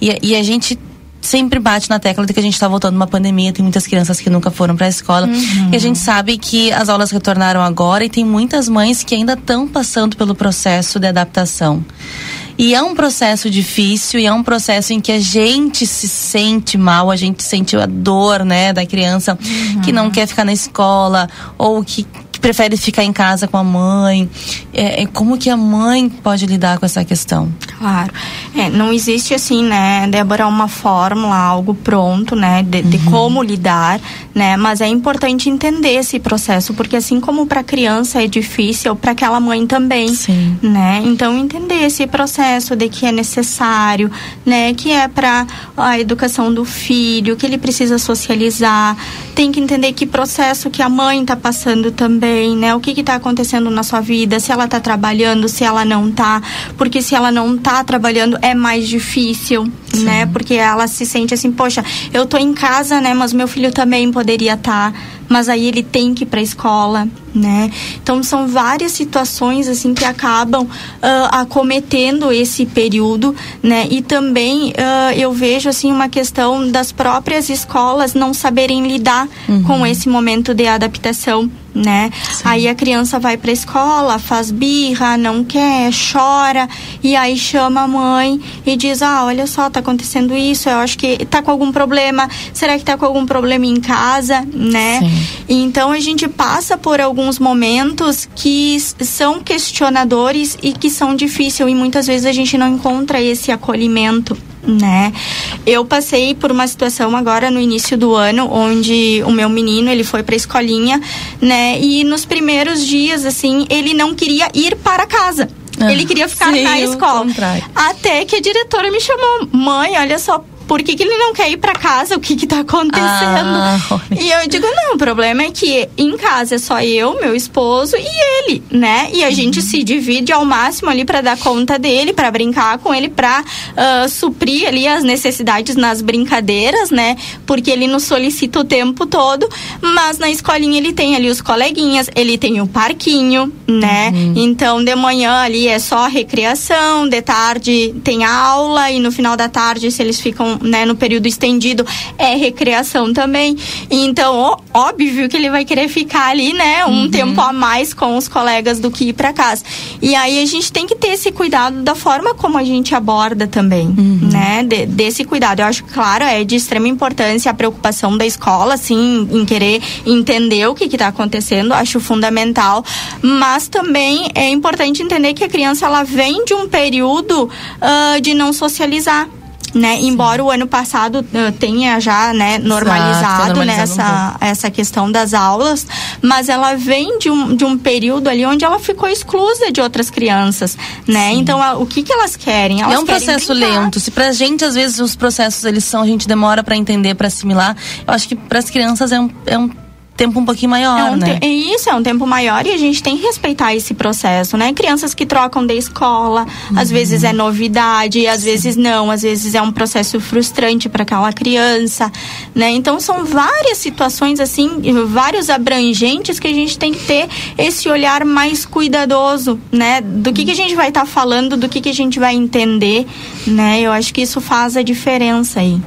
A: e, e a gente sempre bate na tecla de que a gente está voltando uma pandemia, tem muitas crianças que nunca foram para a escola. Uhum. E a gente sabe que as aulas retornaram agora e tem muitas mães que ainda estão passando pelo processo de adaptação. E é um processo difícil e é um processo em que a gente se sente mal, a gente sente a dor, né, da criança uhum. que não quer ficar na escola ou que prefere ficar em casa com a mãe. É, é, como que a mãe pode lidar com essa questão?
B: Claro. É, não existe assim, né, Débora, uma fórmula, algo pronto, né, de, de uhum. como lidar, né, mas é importante entender esse processo, porque assim como para a criança é difícil, para aquela mãe também,
A: Sim.
B: né, então entender esse processo de que é necessário, né, que é para a educação do filho, que ele precisa socializar, tem que entender que processo que a mãe está passando também, né? O que está acontecendo na sua vida, se ela está trabalhando, se ela não está, porque se ela não está trabalhando é mais difícil, Sim. né? Porque ela se sente assim, poxa, eu estou em casa, né? Mas meu filho também poderia estar. Tá mas aí ele tem que ir para a escola, né? Então são várias situações assim que acabam uh, acometendo esse período, né? E também uh, eu vejo assim uma questão das próprias escolas não saberem lidar uhum. com esse momento de adaptação, né? Aí a criança vai para a escola, faz birra, não quer, chora e aí chama a mãe e diz: "Ah, olha só, tá acontecendo isso, eu acho que tá com algum problema. Será que tá com algum problema em casa, né?" Então a gente passa por alguns momentos que são questionadores e que são difíceis e muitas vezes a gente não encontra esse acolhimento né? Eu passei por uma situação agora no início do ano onde o meu menino, ele foi para a escolinha, né? E nos primeiros dias assim, ele não queria ir para casa.
A: Ah,
B: ele queria ficar
A: sim,
B: na escola.
A: contrário.
B: Até que a diretora me chamou, mãe, olha só, por que, que ele não quer ir para casa? O que que tá acontecendo?
A: Ah,
B: e eu digo, não, o problema é que em casa é só eu, meu esposo e ele, né? E a gente se divide ao máximo ali para dar conta dele, para brincar com ele, para suprir ali as necessidades nas brincadeiras, né? Porque ele nos solicita o tempo todo, mas na escolinha ele tem ali os coleguinhas, ele tem o parquinho, né? Então de manhã ali é só recreação, de tarde tem aula e no final da tarde se eles ficam, né, no período estendido é recreação também. Então, óbvio que ele vai querer ficar ali, né, um tempo a mais com os colegas do que ir para casa. E aí a gente tem que ter esse cuidado da forma como a gente aborda também, né, de- desse cuidado. Eu acho que, claro, é de extrema importância a preocupação da escola, assim, em querer entender o que está acontecendo, acho fundamental. Mas também é importante entender que a criança ela vem de um período ah, de não socializar. Né? Embora o ano passado ah, tenha já né, normalizado,
A: normalizado
B: né,
A: um
B: essa, essa questão das aulas, mas ela vem de um, de um período ali onde ela ficou exclusa de outras crianças, né? Então, a- o que que elas querem? Elas
A: é um processo
B: brincar.
A: lento. Se pra gente, às vezes, os processos eles são, a gente demora pra entender, pra assimilar. Eu acho que pras crianças é um, é um tempo um pouquinho maior,
B: É um
A: né?
B: te- é isso, é um tempo maior e a gente tem que respeitar esse processo, né? Crianças que trocam de escola, às vezes é novidade, às vezes não, às vezes é um processo frustrante para aquela criança, né? Então são várias situações assim, vários abrangentes que a gente tem que ter esse olhar mais cuidadoso, né? Do que que a gente vai estar falando, do que que a gente vai entender, né? Eu acho que isso faz a diferença aí.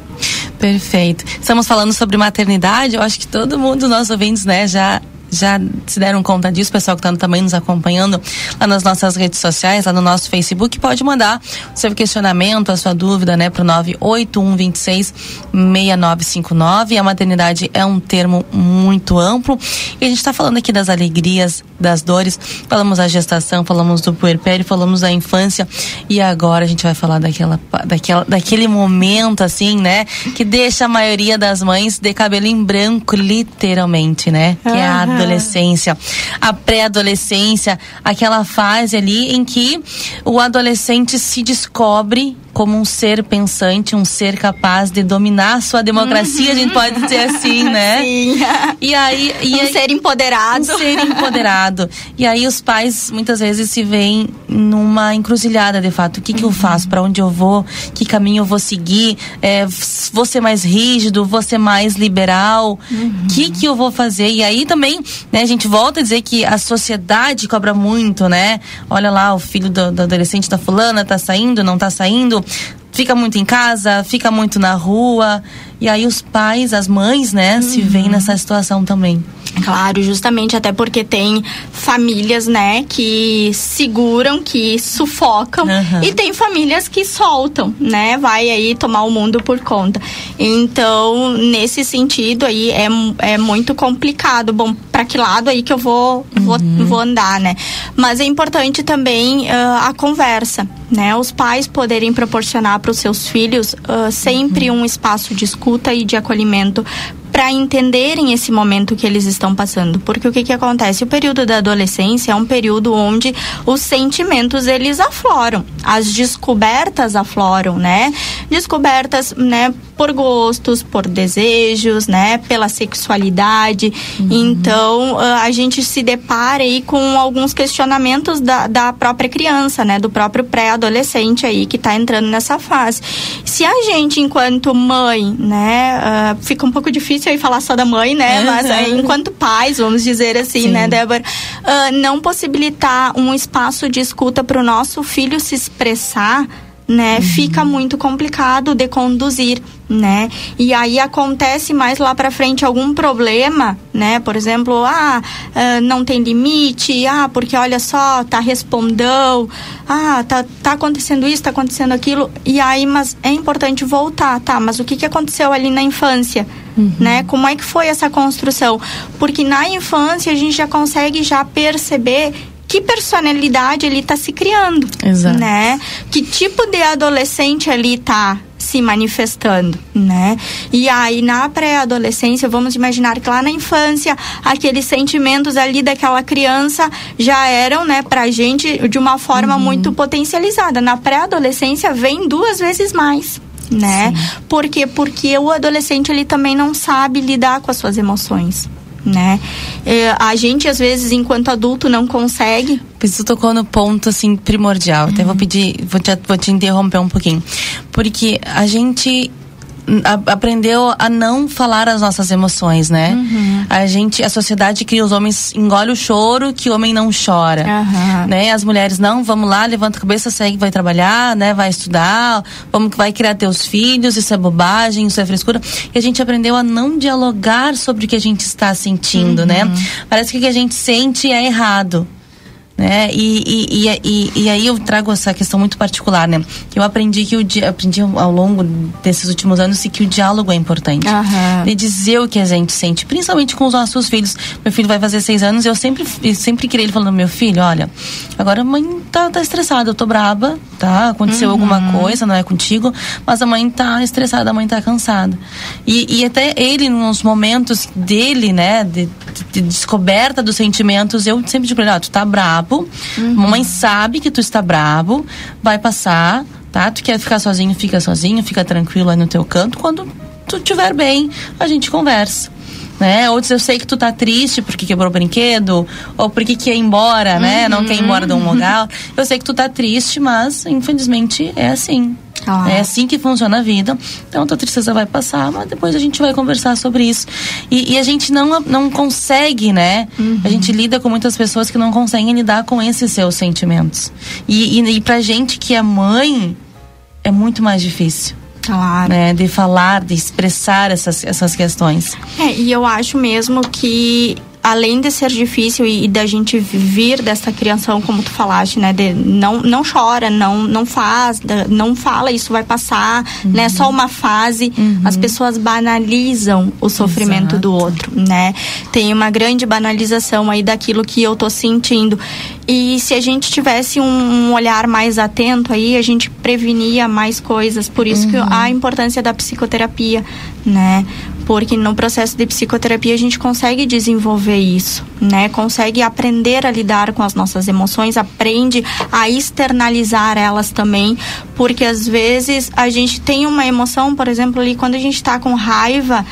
A: Perfeito. Estamos falando sobre maternidade. Eu acho que todo mundo, nossos ouvintes, né, já já se deram conta disso, pessoal que está também nos acompanhando lá nas nossas redes sociais, lá no nosso Facebook, pode mandar o seu questionamento, a sua dúvida, né, pro 98126 6959. A maternidade é um termo muito amplo e a gente está falando aqui das alegrias, das dores, falamos da gestação, falamos do puerpério, falamos da infância e agora a gente vai falar daquela, daquela, daquele momento assim, né, que deixa a maioria das mães de cabelo em branco, literalmente, né, que é a. adolescência, a pré-adolescência, aquela fase ali em que o adolescente se descobre como um ser pensante, um ser capaz de dominar sua democracia, a gente pode dizer assim, né?
B: Sim.
A: E aí, e
B: Um
A: aí-
B: ser empoderado.
A: Um ser empoderado. E aí os pais muitas vezes se veem numa encruzilhada de fato. O que que eu faço? Para onde eu vou? Que caminho eu vou seguir? É, vou ser mais rígido? Vou ser mais liberal? O que que eu vou fazer? E aí também, né, a gente volta a dizer que a sociedade cobra muito, né? Olha lá, o filho do, do adolescente da fulana tá saindo, não tá saindo? Fica muito em casa, fica muito na rua. E aí os pais, as mães, né, se veem nessa situação também.
B: Claro, justamente até porque tem famílias, né, que seguram, que sufocam
A: Aham.
B: e tem famílias que soltam, né, vai aí tomar o mundo por conta. Então, nesse sentido aí é, é muito complicado. Bom, para que lado aí que eu vou vou, vou andar, né? Mas é importante também ah, a conversa, né? Os pais poderem proporcionar para os seus filhos ah, sempre um espaço de escuta e de acolhimento para entenderem esse momento que eles estão passando. Porque o que que acontece? O período da adolescência é um período onde os sentimentos eles afloram, as descobertas afloram, né? Descobertas, né, por gostos, por desejos, né, pela sexualidade. Então, ah, a gente se depara aí com alguns questionamentos da, da própria criança, né, do próprio pré-adolescente aí que está entrando nessa fase. Se a gente, enquanto mãe, né, ah, fica um pouco difícil aí falar só da mãe, né, mas ah, enquanto pais, vamos dizer assim, né, Débora, ah, não possibilitar um espaço de escuta para o nosso filho se expressar né,
A: Uhum.
B: fica muito complicado de conduzir, né? E aí acontece mais lá para frente algum problema, né? Por exemplo, ah, ah, não tem limite, ah, porque olha só, tá respondão, ah, tá, tá acontecendo isso, tá acontecendo aquilo, e aí, mas é importante voltar, tá? Mas o que que aconteceu ali na infância? Né? Como é que foi essa construção? Porque na infância a gente já consegue já perceber que personalidade ele está se criando,
A: Exato.
B: né? Que tipo de adolescente ali tá se manifestando, né? E aí na pré-adolescência, vamos imaginar que lá na infância, aqueles sentimentos ali daquela criança já eram, né, pra gente de uma forma muito potencializada. Na pré-adolescência vem duas vezes mais. Né? Por quê? Porque o adolescente ele também não sabe lidar com as suas emoções, né? É, a gente às vezes enquanto adulto não consegue
A: Você tocou no ponto assim primordial. Até vou pedir, vou te, vou te interromper um pouquinho, porque a gente a- aprendeu a não falar as nossas emoções, né? A gente, a sociedade cria os homens engole o choro que o homem não chora,
B: Aham.
A: né? As mulheres não, vamos lá, levanta a cabeça, segue, vai trabalhar, né? Vai estudar, vamos vai criar teus filhos, isso é bobagem, isso é frescura. E a gente aprendeu a não dialogar sobre o que a gente está sentindo, né? Parece que o que a gente sente é errado né? E, e, e, e, aí eu trago essa questão muito particular, né? Eu aprendi que o di- aprendi ao longo desses últimos anos que o diálogo é importante. De dizer o que a gente sente, principalmente com os nossos filhos. Meu filho vai fazer seis anos e eu sempre, sempre criei ele falando, meu filho, olha, agora a mãe tá, tá estressada, eu tô braba, tá? Aconteceu alguma coisa, não é contigo, mas a mãe tá estressada, a mãe tá cansada. E, e até ele, nos momentos dele, né, de, de- de descoberta dos sentimentos, eu sempre digo pra ele, ó, tu tá brabo, mamãe sabe que tu está brabo, vai passar, tá? Tu quer ficar sozinho, fica sozinho, fica tranquilo aí no teu canto, quando tu estiver bem, a gente conversa. Né? Outros eu sei que tu tá triste porque quebrou o brinquedo, ou porque quer ir embora, né? Não quer ir embora de um lugar. Eu sei que tu tá triste, mas infelizmente é assim.
B: Ah.
A: É assim que funciona a vida. Então a tua tristeza vai passar, mas depois a gente vai conversar sobre isso. E, e a gente não, não consegue, né? A gente lida com muitas pessoas que não conseguem lidar com esses seus sentimentos. E, e, e pra gente que é mãe, é muito mais difícil.
B: Claro.
A: Né? De falar, de expressar essas, essas questões.
B: É, e eu acho mesmo que além de ser difícil e, e da gente vir dessa criação, como tu falaste, né, de não não chora, não não faz, não fala, isso vai passar, né, é só uma fase. As pessoas banalizam o sofrimento do outro, né? Tem uma grande banalização aí daquilo que eu tô sentindo. E se a gente tivesse um, um olhar mais atento aí, a gente prevenia mais coisas. Por isso que a importância da psicoterapia, né? Porque no processo de psicoterapia a gente consegue desenvolver isso, né? Consegue aprender a lidar com as nossas emoções, aprende a externalizar elas também, porque às vezes a gente tem uma emoção, por exemplo, ali quando a gente tá com raiva,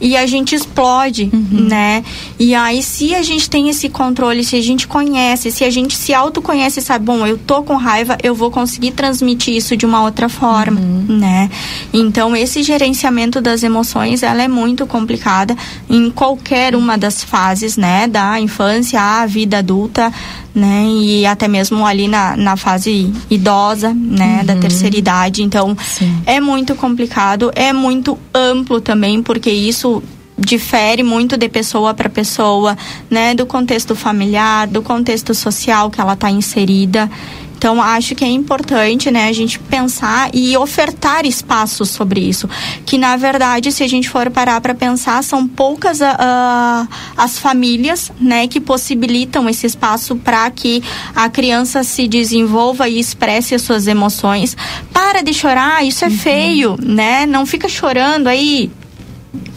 B: e a gente explode, né? E aí, se a gente tem esse controle, se a gente conhece, se a gente se autoconhece e sabe, bom, eu tô com raiva, eu vou conseguir transmitir isso de uma outra forma, né? Então, esse gerenciamento das emoções, ela é muito complicada em qualquer uma das fases, né? Da infância à vida adulta, né? E até mesmo ali na, na fase idosa, né? Da terceira idade. Então, é muito complicado, é muito amplo também, porque isso difere muito de pessoa para pessoa, né? Do contexto familiar, do contexto social que ela está inserida. Então, acho que é importante, né, a gente pensar e ofertar espaços sobre isso. Que, na verdade, se a gente for parar para pensar, são poucas ah, as famílias, né, que possibilitam esse espaço para que a criança se desenvolva e expresse as suas emoções. Para de chorar, isso é feio, né? Não fica chorando aí,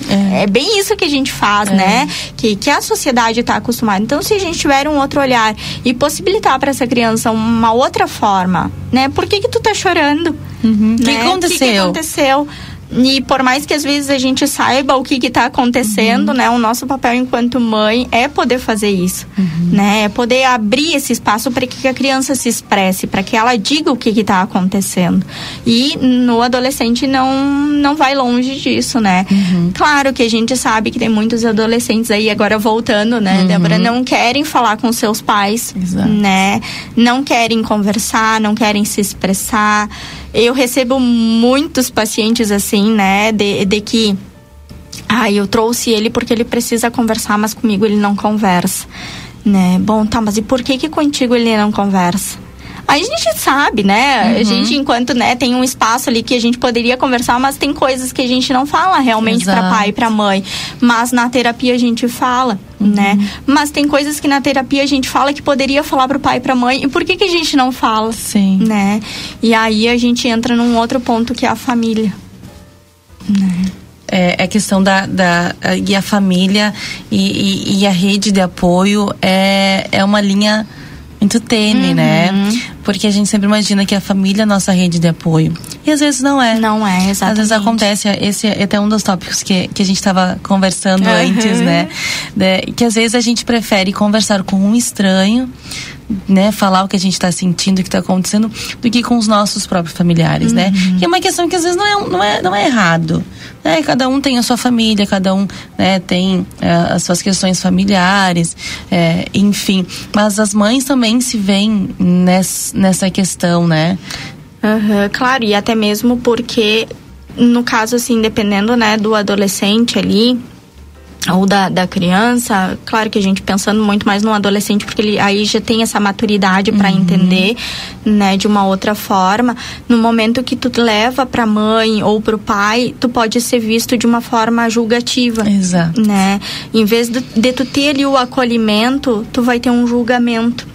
B: é. bem isso que a gente faz, né? Que, que a sociedade está acostumada. Então, se a gente tiver um outro olhar e possibilitar para essa criança uma outra forma, né? Por que que tu tá chorando?
A: O que
B: Né?
A: aconteceu?
B: O que, que aconteceu? E por mais que às vezes a gente saiba o que está acontecendo, uhum. né? O nosso papel enquanto mãe é poder fazer isso, uhum. né? É poder abrir esse espaço para que a criança se expresse, para que ela diga o que está acontecendo. E no adolescente não não vai longe disso, né? Uhum. Claro que a gente sabe que tem muitos adolescentes aí agora voltando, né, uhum. Débora, não querem falar com seus pais, Exato. né? Não querem conversar, não querem se expressar. Eu recebo muitos pacientes assim, né, de, de que ah, eu trouxe ele porque ele precisa conversar, mas comigo ele não conversa, né? Bom, tá, mas e por que que contigo ele não conversa? A gente sabe, né? Uhum. A gente, enquanto né, tem um espaço ali que a gente poderia conversar, mas tem coisas que a gente não fala realmente para pai e para mãe. Mas na terapia a gente fala, uhum. né? Mas tem coisas que na terapia a gente fala que poderia falar pro pai e pra mãe. E por que, que a gente não fala?
A: Sim.
B: Né? E aí a gente entra num outro ponto que é a família. Né?
A: é, é questão da, da e a família e, e, e, a rede de apoio é, é uma linha muito tênue, né? uhum. né? Porque a gente sempre imagina que a família é a nossa rede de apoio. E às vezes não é.
B: Não é, exatamente.
A: Às vezes acontece, esse é até um dos tópicos que, que a gente estava conversando uhum. antes, né? De, que às vezes a gente prefere conversar com um estranho né, falar o que a gente está sentindo, o que está acontecendo, do que com os nossos próprios familiares, né? uhum. né? E é uma questão que às vezes não é, não é, não é errado. Né? Cada um tem a sua família, cada um né, tem é, as suas questões familiares, é, enfim. Mas as mães também se veem nessa, nessa questão, né?
B: Uhum, claro, e até mesmo porque, no caso, assim, dependendo né, do adolescente ali, ou da, da criança, claro que a gente pensando muito mais no adolescente, porque ele aí já tem essa maturidade para uhum. entender, né, de uma outra forma. No momento que tu leva para mãe ou para o pai, tu pode ser visto de uma forma julgativa.
A: Exato.
B: Né? Em vez de, de tu ter ali o acolhimento, tu vai ter um julgamento.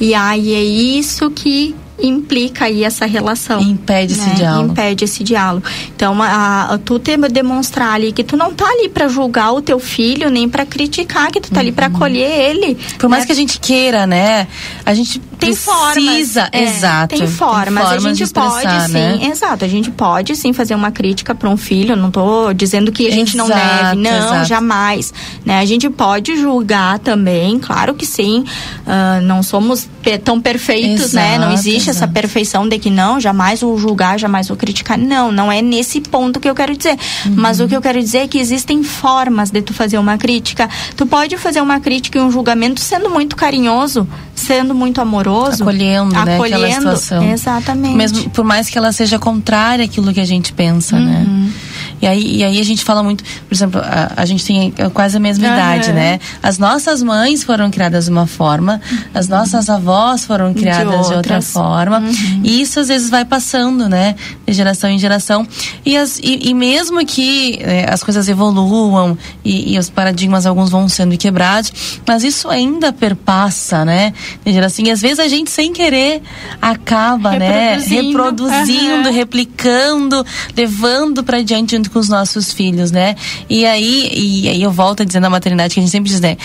B: E aí é isso que implica aí essa relação.
A: Impede né? esse diálogo.
B: Impede esse diálogo. Então, a, a, tu te demonstrar ali que tu não tá ali para julgar o teu filho, nem para criticar, que tu tá uhum. ali para acolher ele.
A: Por mais né? que a gente queira, né? A gente tem precisa, formas,
B: é,
A: exato.
B: Tem formas, tem formas a gente pode
A: né?
B: sim, exato, a gente pode sim fazer uma crítica para um filho, não tô dizendo que a gente exato, não deve, não, exato. jamais, né? A gente pode julgar também, claro que sim, uh, não somos tão perfeitos, exato, né? Não existe essa perfeição de que não, jamais vou julgar, jamais vou criticar, não, não é nesse ponto que eu quero dizer, uhum. mas o que eu quero dizer é que existem formas de tu fazer uma crítica, tu pode fazer uma crítica e um julgamento sendo muito carinhoso, sendo muito amoroso,
A: acolhendo, né, acolhendo aquela situação.
B: Exatamente.
A: Mesmo por mais que ela seja contrária àquilo que a gente pensa, né? uhum. né? E aí, e aí a gente fala muito, por exemplo, a, a gente tem quase a mesma idade, né? As nossas mães foram criadas de uma forma, as nossas avós foram criadas de, de outra forma. Uhum. E isso às vezes vai passando, né? De geração em geração. E, as, e, e mesmo que é, as coisas evoluam e, e, os paradigmas alguns vão sendo quebrados, mas isso ainda perpassa, né? De geração. E às vezes a gente sem querer acaba, reproduzindo. né? Reproduzindo, uhum. replicando, levando para diante junto com os nossos filhos, né? E aí, e aí eu volto a dizer na maternidade que a gente sempre diz, né?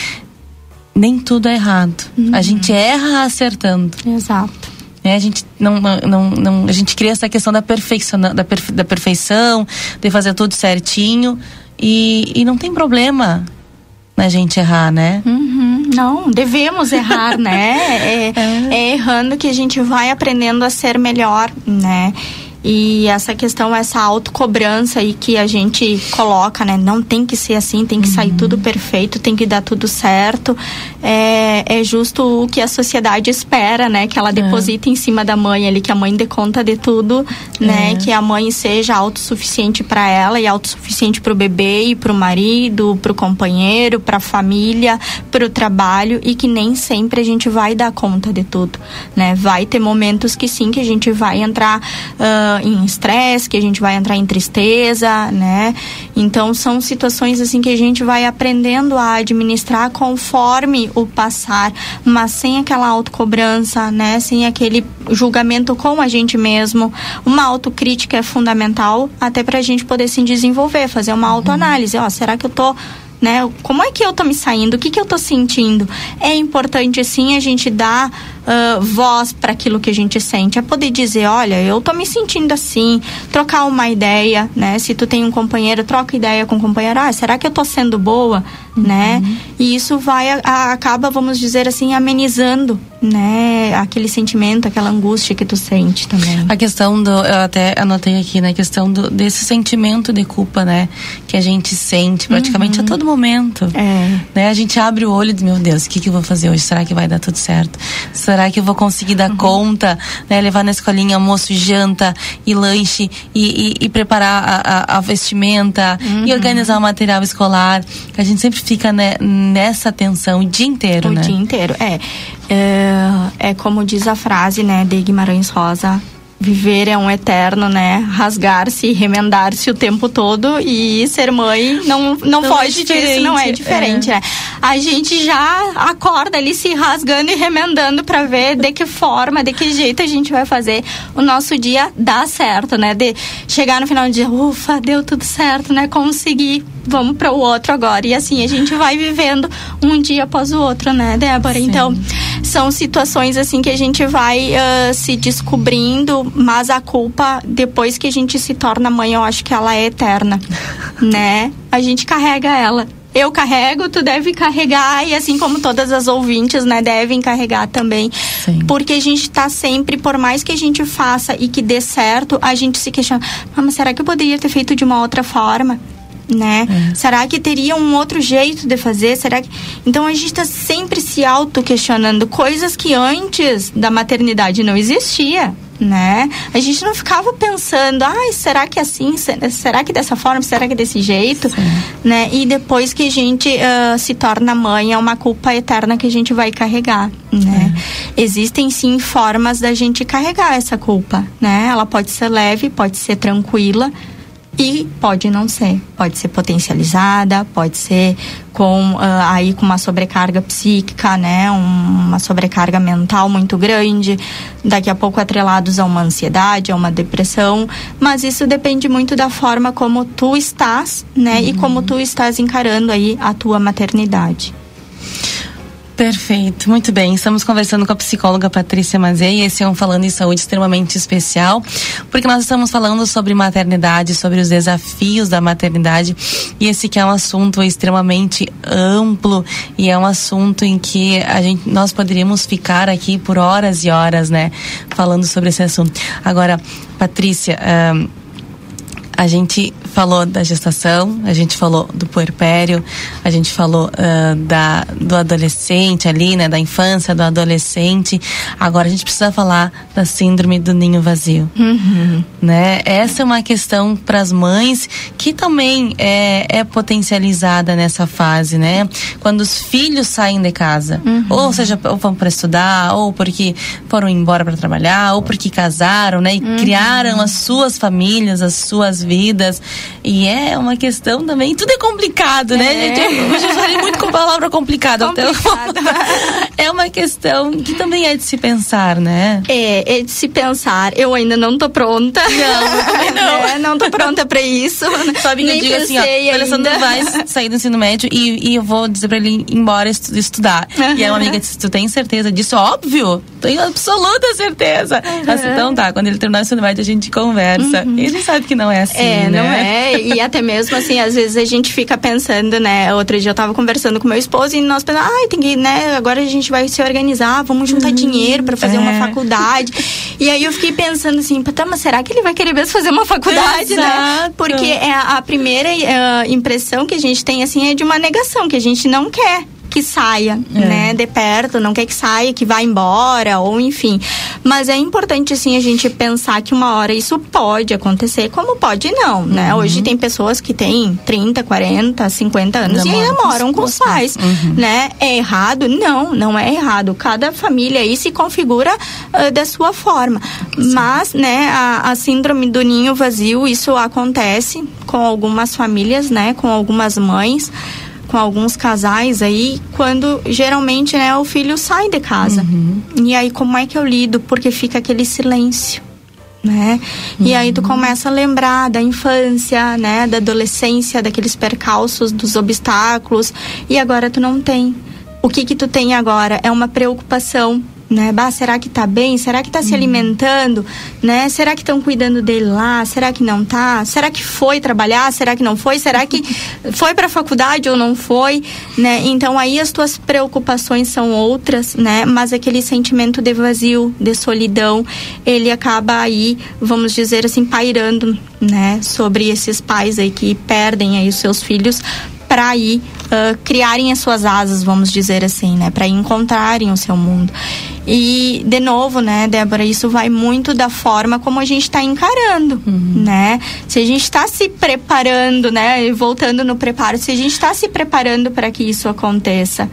A: Nem tudo é errado. Uhum. A gente erra acertando.
B: Exato.
A: É, a gente não, não, não, a gente cria essa questão da perfeição, da, perfe, da perfeição, de fazer tudo certinho e, e não tem problema na gente errar, né?
B: Uhum, não, devemos errar, né? É, é. é errando que a gente vai aprendendo a ser melhor, né? E essa questão, essa autocobrança aí que a gente coloca, né? Não tem que ser assim, tem que uhum. sair tudo perfeito, tem que dar tudo certo. É, é justo o que a sociedade espera, né? Que ela deposita é. em cima da mãe ali, que a mãe dê conta de tudo, né? É. Que a mãe seja autossuficiente para ela e autossuficiente para o bebê e para o marido, para o companheiro, para a família, para o trabalho e que nem sempre a gente vai dar conta de tudo, né? Vai ter momentos que sim, que a gente vai entrar. Uh, em estresse, que a gente vai entrar em tristeza, né? Então são situações assim que a gente vai aprendendo a administrar conforme o passar, mas sem aquela autocobrança, né? Sem aquele julgamento com a gente mesmo. Uma autocrítica é fundamental até para a gente poder se desenvolver, fazer uma autoanálise. Ó, será que eu tô né? Como é que eu tô me saindo? O que que eu tô sentindo? É importante sim a gente dar uh, voz para aquilo que a gente sente, é poder dizer, olha, eu tô me sentindo assim, trocar uma ideia, né? Se tu tem um companheiro, troca ideia com o companheiro, ah, será que eu tô sendo boa, uhum. né? E isso vai, a, acaba, vamos dizer assim, amenizando, né? Aquele sentimento, aquela angústia que tu sente também.
A: A questão do, eu até anotei aqui, né? A questão do, desse sentimento de culpa, né? Que a gente sente praticamente uhum. a todo momento. É. Né? A gente abre o olho e diz, meu Deus, o que, que eu vou fazer hoje? Será que vai dar tudo certo? Será que eu vou conseguir dar uhum. conta, né? Levar na escolinha almoço janta e lanche e, e, e preparar a, a, a vestimenta uhum. e organizar o material escolar. A gente sempre fica né, nessa tensão o dia inteiro,
B: o
A: né?
B: O dia inteiro, é. é. É como diz a frase, né, de Guimarães Rosa, viver é um eterno, né? Rasgar-se, remendar-se o tempo todo e ser mãe não, não, não foge é disso, não é diferente, é. né? A gente já acorda ali se rasgando e remendando para ver de que forma, de que jeito a gente vai fazer o nosso dia dar certo, né? De chegar no final do dia, ufa, deu tudo certo, né? Consegui, vamos para o outro agora. E assim a gente vai vivendo um dia após o outro, né, Débora? Sim. Então, são situações assim que a gente vai uh, se descobrindo mas a culpa, depois que a gente se torna mãe, eu acho que ela é eterna, né? A gente carrega ela. Eu carrego, tu deve carregar, e assim como todas as ouvintes, né, devem carregar também. Sim. Porque a gente tá sempre, por mais que a gente faça e que dê certo, a gente se questiona, ah, mas será que eu poderia ter feito de uma outra forma? Né? É. Será que teria um outro jeito de fazer? Será que então a gente está sempre se auto questionando coisas que antes da maternidade não existia, né? A gente não ficava pensando, ai, será que é assim? Será que dessa forma? Será que é desse jeito? Sim. Né? E depois que a gente uh, se torna mãe, é uma culpa eterna que a gente vai carregar, né? É. Existem sim formas da gente carregar essa culpa, né? Ela pode ser leve, pode ser tranquila, e pode não ser, pode ser potencializada, pode ser com uh, aí com uma sobrecarga psíquica, né, um, uma sobrecarga mental muito grande, daqui a pouco atrelados a uma ansiedade, a uma depressão, mas isso depende muito da forma como tu estás, né, uhum. e como tu estás encarando aí a tua maternidade.
A: Perfeito, muito bem. Estamos conversando com a psicóloga Patrícia Mazei e esse é um Falando em Saúde extremamente especial, porque nós estamos falando sobre maternidade, sobre os desafios da maternidade e esse que é um assunto extremamente amplo e é um assunto em que a gente, nós poderíamos ficar aqui por horas e horas, né, falando sobre esse assunto. Agora, Patrícia, a gente falou da gestação, a gente falou do puerpério, a gente falou uh, da, do adolescente ali, né? Da infância, do adolescente. Agora a gente precisa falar da síndrome do ninho vazio. Uhum. Né? Essa é uma questão para as mães que também é, é potencializada nessa fase, né? Quando os filhos saem de casa, uhum. ou seja, ou vão para estudar, ou porque foram embora para trabalhar, ou porque casaram, né? E uhum. criaram as suas famílias, as suas vidas. E é uma questão também, tudo é complicado, né? É. Eu já falei muito com a palavra complicado. Então, é uma questão que também é de se pensar, né?
B: É, é de se pensar. Eu ainda não tô pronta.
A: Não, também não.
B: É, não tô pronta pra isso.
A: Sabe que Nem eu digo assim, ó, o Alessandro vai sair do ensino médio e, e eu vou dizer pra ele ir embora estudar. Uhum. E aí uma amiga disse, tu tem certeza disso? Óbvio, tenho absoluta certeza. Uhum. Assim, então tá, quando ele terminar o ensino médio a gente conversa. Uhum. E gente sabe que não é assim,
B: É,
A: né?
B: não é. E até mesmo assim, às vezes a gente fica pensando, né? Outro dia eu tava conversando com meu esposo e nós pensamos, ai, ah, tem que, né? Agora a gente vai se organizar, vamos juntar uhum. dinheiro para fazer é. uma faculdade. E aí eu fiquei pensando assim, tá, mas será que ele vai querer mesmo fazer uma faculdade, né? Exato. né? Porque é a, a primeira uh, impressão que a gente tem, assim, é de uma negação, que a gente não quer que saia, é. né, de perto, não quer que saia, que vá embora, ou enfim. Mas é importante, assim, a gente pensar que uma hora isso pode acontecer, como pode não, né? Uhum. Hoje tem pessoas que têm 30, 40, 50 anos e ainda moram com os pais, uhum. né? É errado? Não, não é errado. Cada família aí se configura uh, da sua forma. Sim. Mas, né, a, a síndrome do ninho vazio, isso acontece com algumas famílias, né, com algumas mães com alguns casais aí, quando geralmente né, o filho sai de casa. Uhum. E aí, como é que eu lido? Porque fica aquele silêncio. Né? Uhum. E aí tu uhum. começa a lembrar da infância, né, da adolescência, daqueles percalços, dos obstáculos, e agora tu não tem. O que que tu tem agora é uma preocupação né? Bah, será que tá bem? Será que tá se alimentando, né? Será que estão cuidando dele lá? Será que não tá? Será que foi trabalhar? Será que não foi? Será que foi para a faculdade ou não foi, né? Então aí as tuas preocupações são outras, né? Mas aquele sentimento de vazio, de solidão, ele acaba aí, vamos dizer assim, pairando, né, sobre esses pais aí que perdem aí os seus filhos para aí uh, criarem as suas asas, vamos dizer assim, né, para encontrarem o seu mundo. E de novo, né, Débora, isso vai muito da forma como a gente está encarando,
A: Uhum.
B: né? Se a gente está se preparando, né, voltando no preparo, se a gente está se preparando para que isso aconteça.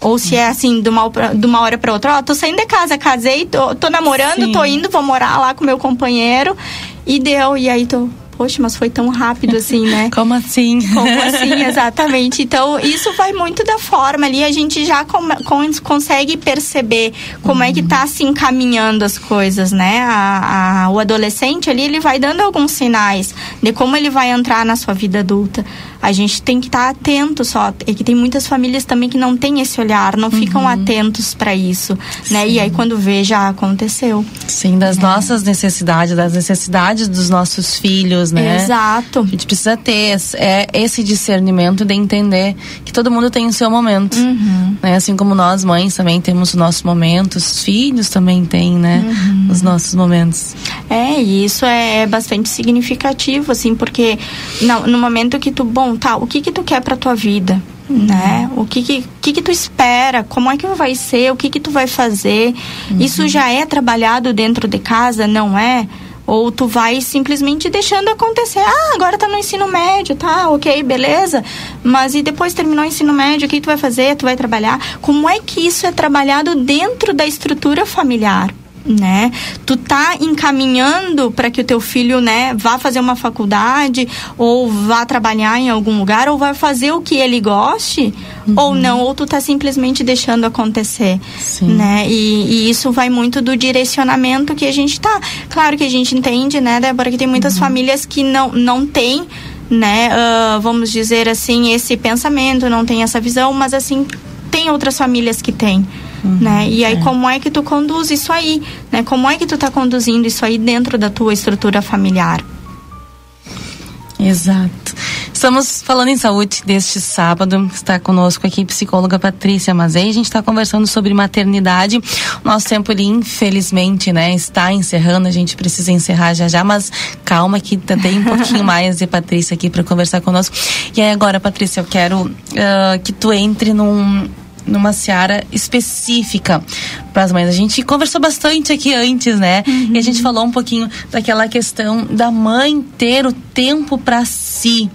B: Ou se é assim, de uma, de uma hora para outra, ó, tô saindo de casa, casei, tô, tô namorando,
A: Sim.
B: tô indo, vou morar lá com meu companheiro e deu, e aí tô, poxa, mas foi tão rápido assim, né?
A: Como assim?
B: Como assim, exatamente. Então, isso vai muito da forma ali, a gente já com- consegue perceber como é que tá se encaminhando as coisas, né? A, a- o adolescente ali, ele vai dando alguns sinais de como ele vai entrar na sua vida adulta. A gente tem que estar atento só. É que tem muitas famílias também que não têm esse olhar, não ficam atentos para isso, né? E aí, quando vê, já aconteceu.
A: Sim, das nossas necessidades, das necessidades dos nossos filhos, né?
B: Exato.
A: A gente precisa ter esse- é, esse discernimento de entender que todo mundo tem o seu momento.
B: Uhum.
A: Né? Assim como nós, mães, também temos o nosso momento, os filhos também têm, né?
B: Uhum.
A: Os nossos momentos.
B: É, e isso é bastante significativo, assim, porque no, no momento que tu, bom, tá, o que que tu quer pra tua vida? Né? O que que, que que tu espera? Como é que vai ser? O que que tu vai fazer? Isso já é trabalhado dentro de casa, não é? Ou tu vai simplesmente deixando acontecer. Ah, agora tá no ensino médio, tá, ok, beleza. Mas e depois terminou o ensino médio, o que tu vai fazer? Tu vai trabalhar? Como é que isso é trabalhado dentro da estrutura familiar? Né? Tu tá encaminhando para que o teu filho, né, vá fazer uma faculdade ou vá trabalhar em algum lugar ou vai fazer o que ele goste ou não, ou tu tá simplesmente deixando acontecer, né? E, e isso vai muito do direcionamento que a gente tá. Claro que a gente entende, né, Débora, que tem muitas famílias que não não tem né, ah, vamos dizer assim, esse pensamento, não tem essa visão, mas assim, tem outras famílias que têm. Né? E aí, como é que tu conduz isso aí? Né? Como é que tu tá conduzindo isso aí dentro da tua estrutura familiar?
A: Exato. Estamos falando em saúde deste sábado. Está conosco aqui a psicóloga Patrícia Mazei. A gente está conversando sobre maternidade. Nosso tempo, ele, infelizmente, né, está encerrando. A gente precisa encerrar já já, mas calma que tá- tem um pouquinho mais de Patrícia aqui para conversar conosco. E aí, agora, Patrícia, eu quero ah, que tu entre num numa seara específica para as mães. A gente conversou bastante aqui antes, né? E a gente falou um pouquinho daquela questão da mãe ter o tempo para si.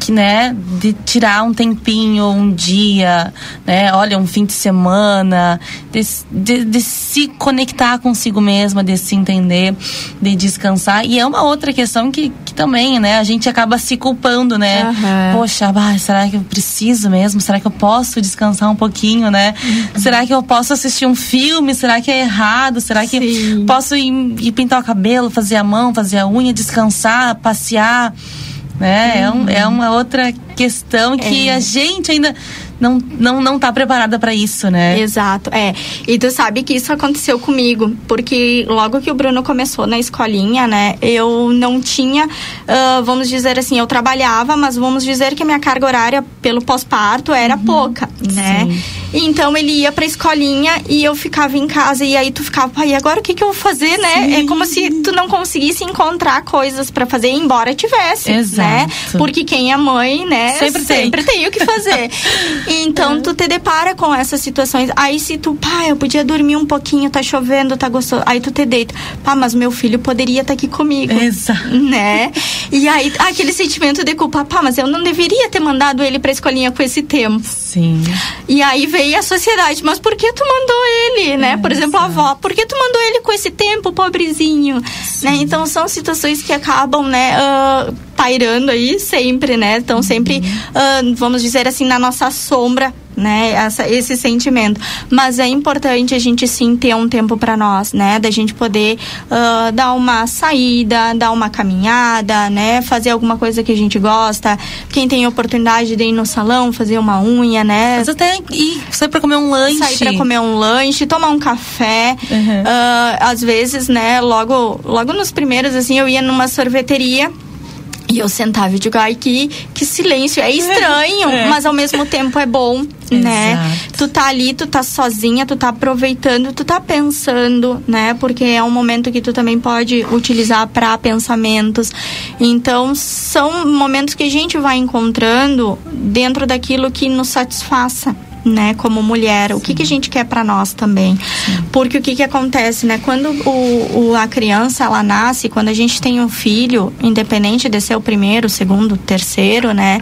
A: Que, né, de tirar um tempinho, um dia, né, olha, um fim de semana, de, de, de se conectar consigo mesma, de se entender, de descansar. E é uma outra questão que, que também, né, a gente acaba se culpando, né?
B: Aham.
A: Poxa, bah, será que eu preciso mesmo? Será que eu posso descansar um pouquinho, né? Será que eu posso assistir um filme? Será que é errado? Será que posso ir, ir pintar o cabelo, fazer a mão, fazer a unha, descansar, passear? Né? É, um- é uma outra questão que
B: É.
A: a gente ainda não, não, não tá preparada para isso, né?
B: Exato, é. E tu sabe que isso aconteceu comigo, porque logo que o Bruno começou na escolinha, né, eu não tinha, ah, vamos dizer assim, eu trabalhava, mas vamos dizer que a minha carga horária pelo pós-parto era pouca, né? Então ele ia pra escolinha e eu ficava em casa e aí tu ficava, pai, e agora o que que eu vou fazer, né? É como se tu não conseguisse encontrar coisas pra fazer, embora tivesse, né?
A: Exato.
B: Porque quem é mãe, né,
A: Sempre tem.
B: sempre tem o que fazer. Então tu te depara com essas situações. Aí se tu, pá, eu podia dormir um pouquinho, tá chovendo, tá gostoso. Aí tu te deita. Pá, mas meu filho poderia estar aqui comigo.
A: Exato.
B: Né? E aí aquele sentimento de culpa, pá, mas eu não deveria ter mandado ele pra escolinha com esse tempo.
A: Sim.
B: E aí veio a sociedade, mas por que tu mandou ele, né? Por exemplo, a avó, por que tu mandou ele com esse tempo, pobrezinho? Né? Então são situações que acabam, né, ah, pairando aí sempre, né? Estão sempre, ah, vamos dizer assim, na nossa sombra né? Essa, esse sentimento. Mas é importante a gente sim ter um tempo para nós, né? Da gente poder uh, dar uma saída, dar uma caminhada, né? Fazer alguma coisa que a gente gosta. Quem tem oportunidade de ir no salão, fazer uma unha, né?
A: Mas até ir sair para comer um lanche.
B: Sair para comer um lanche, tomar um café. Uhum. Uh, às vezes, né? Logo, logo nos primeiros, assim, eu ia numa sorveteria e eu sentava e digo, ai, que, que silêncio. É estranho, é. mas ao mesmo tempo é bom, né? Exato. Tu tá ali, tu tá sozinha, tu tá aproveitando, tu tá pensando, né? Porque é um momento que tu também pode utilizar para pensamentos. Então, são momentos que a gente vai encontrando dentro daquilo que nos satisfaça né, como mulher, o que, que a gente quer para nós também. Sim. Porque o que, que acontece, né, quando o, o, a criança ela nasce, quando a gente tem um filho, independente de ser o primeiro, o segundo, o terceiro, né,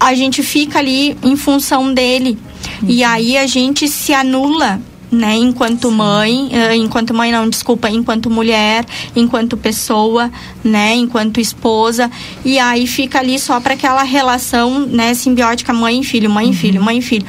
B: a gente fica ali em função dele. Uhum. E aí a gente se anula né, enquanto mãe, uh, enquanto mãe não, desculpa, enquanto mulher, enquanto pessoa, né, enquanto esposa, e aí fica ali só para aquela relação, né, simbiótica mãe e filho, mãe e uhum. filho, mãe e filho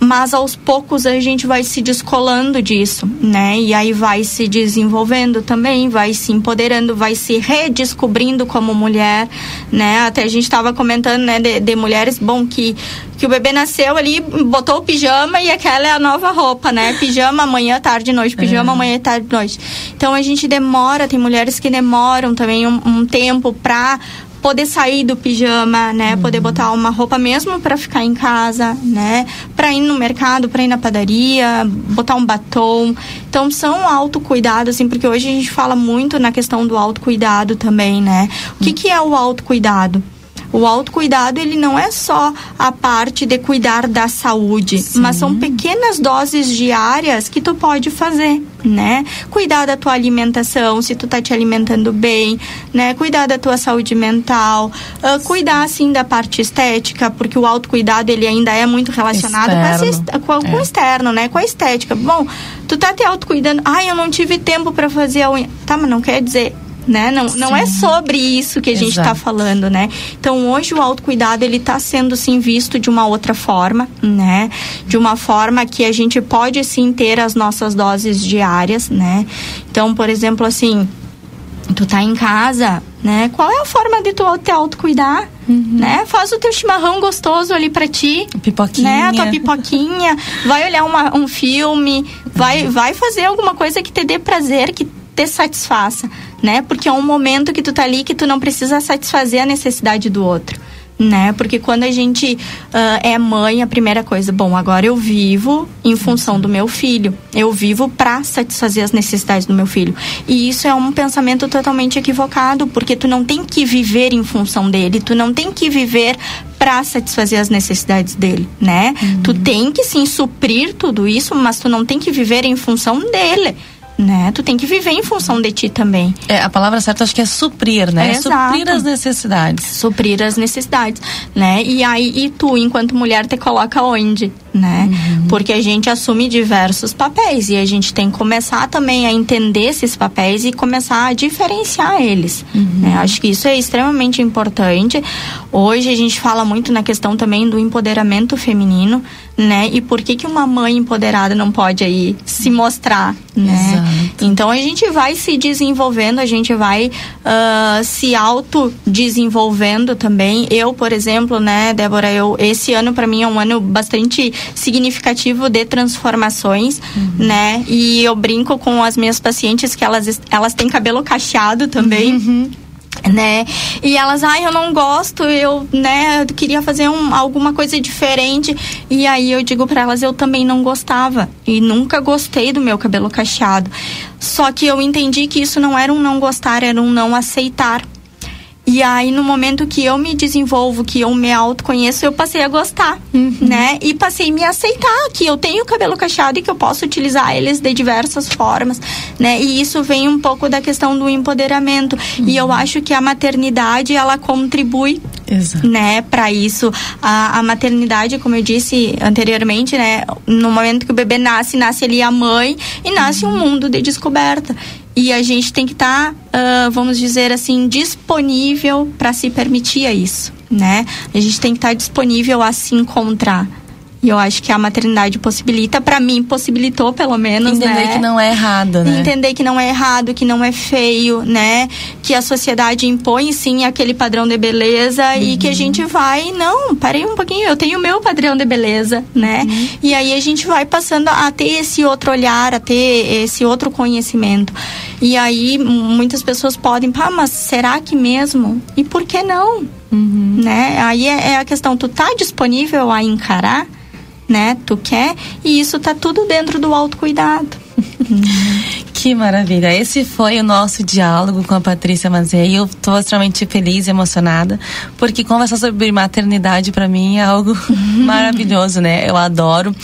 B: mas aos poucos a gente vai se descolando disso, né? E aí vai se desenvolvendo também, vai se empoderando, vai se redescobrindo como mulher, né? Até a gente estava comentando, né, de, de, mulheres, bom, que, que o bebê nasceu ali, botou o pijama e aquela é a nova roupa, né? Pijama manhã, tarde, noite, pijama é. manhã, tarde, noite. Então a gente demora, tem mulheres que demoram também um, um tempo pra poder sair do pijama, né? Uhum. Poder botar uma roupa mesmo para ficar em casa, né? Para ir no mercado, para ir na padaria, botar um batom. Então são autocuidado, assim, porque hoje a gente fala muito na questão do autocuidado também, né? O que, uhum. que é o autocuidado? O autocuidado, ele não é só a parte de cuidar da saúde, Sim. mas são pequenas doses diárias que tu pode fazer, né? Cuidar da tua alimentação, se tu tá te alimentando bem, né? Cuidar da tua saúde mental, uh, cuidar, assim, da parte estética, porque o autocuidado, ele ainda é muito relacionado externo. com, a, com, é. o externo, né? Com a estética. Bom, tu tá te autocuidando, ai, eu não tive tempo para fazer a unha. Tá, mas não quer dizer né? Não, não é sobre isso que a gente está falando, né? Então hoje o autocuidado ele está sendo sim visto de uma outra forma, né? De uma forma que a gente pode sim ter as nossas doses diárias, né? Então, por exemplo, assim, tu tá em casa, né? Qual é a forma de tu te autocuidar? Uhum. Né? Faz o teu chimarrão gostoso ali para ti.
A: Pipoquinha.
B: Né? A tua pipoquinha. vai olhar uma, um filme. Vai, vai fazer alguma coisa que te dê prazer, que te satisfaça, né? Porque é um momento que tu tá ali que tu não precisa satisfazer a necessidade do outro né? Porque quando a gente uh, é mãe, a primeira coisa, bom, agora eu vivo em função do meu filho. Eu vivo para satisfazer as necessidades do meu filho. E isso é um pensamento totalmente equivocado, porque tu não tem que viver em função dele, tu não tem que viver para satisfazer as necessidades dele, né? Uhum. Tu tem que sim suprir tudo isso, mas tu não tem que viver em função dele né? Tu tem que viver em função de ti também.
A: É, a palavra certa acho que é suprir, né?
B: É,
A: suprir as necessidades.
B: Suprir as necessidades, né? E aí, e tu, enquanto mulher, te coloca onde? né? Uhum. Porque a gente assume diversos papéis e a gente tem que começar também a entender esses papéis e começar a diferenciar eles, uhum. né? Acho que isso é extremamente importante. Hoje a gente fala muito na questão também do empoderamento feminino, né? E por que que uma mãe empoderada não pode aí se mostrar, né? Então a gente vai se desenvolvendo, a gente vai uh, se auto desenvolvendo também. Eu, por exemplo, né, Débora, eu esse ano para mim é um ano bastante significativo de transformações, uhum. né? E eu brinco com as minhas pacientes que elas, elas têm cabelo cacheado também. Uhum né? E elas, ai, eu não gosto, eu, né, queria fazer um, alguma coisa diferente. E aí eu digo para elas, eu também não gostava e nunca gostei do meu cabelo cacheado. Só que eu entendi que isso não era um não gostar, era um não aceitar. E aí, no momento que eu me desenvolvo, que eu me autoconheço, eu passei a gostar, uhum. né? E passei a me aceitar que eu tenho cabelo cacheado e que eu posso utilizar eles de diversas formas, né? E isso vem um pouco da questão do empoderamento. Uhum. E eu uhum. acho que a maternidade, ela contribui, Exato. né, para isso. A, a maternidade, como eu disse anteriormente, né? No momento que o bebê nasce, nasce ali a mãe e nasce uhum. um mundo de descoberta e a gente tem que estar, tá, uh, vamos dizer assim, disponível para se permitir isso, né? A gente tem que estar tá disponível a se encontrar. E eu acho que a maternidade possibilita, para mim, possibilitou pelo menos,
A: Entender
B: né?
A: que não é errado, né?
B: Entender que não é errado, que não é feio, né? Que a sociedade impõe sim aquele padrão de beleza uhum. e que a gente vai, não, parei um pouquinho, eu tenho o meu padrão de beleza, né? Uhum. E aí a gente vai passando a ter esse outro olhar, a ter esse outro conhecimento. E aí muitas pessoas podem, pá, mas será que mesmo? E por que não? Uhum. Né? Aí é, é a questão, tu tá disponível a encarar? Né? Tu quer e isso tá tudo dentro do autocuidado.
A: que maravilha. Esse foi o nosso diálogo com a Patrícia Mazei. Eu estou extremamente feliz e emocionada, porque conversar sobre maternidade para mim é algo maravilhoso, né? Eu adoro.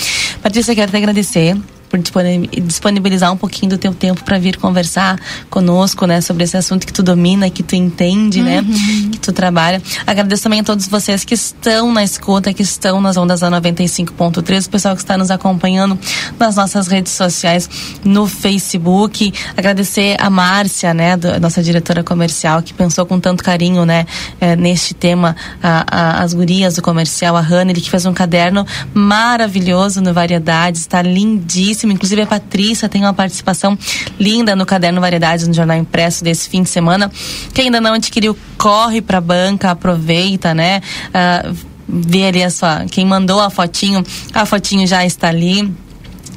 A: Patrícia, quero te agradecer por disponibilizar um pouquinho do teu tempo para vir conversar conosco, né, sobre esse assunto que tu domina, que tu entende, né, uhum. né, que tu trabalha. Agradeço também a todos vocês que estão na escuta, que estão nas ondas da 95.3, o pessoal que está nos acompanhando nas nossas redes sociais, no Facebook. Agradecer a Márcia, né, do, nossa diretora comercial, que pensou com tanto carinho, né, é, neste tema, a, a, as gurias do comercial, a Hannah, que fez um caderno maravilhoso no Variedades, está lindíssimo Inclusive a Patrícia tem uma participação linda no caderno Variedades no jornal impresso desse fim de semana. Quem ainda não adquiriu, corre para a banca, aproveita, né? Uh, vê ali a sua. Quem mandou a fotinho, a fotinho já está ali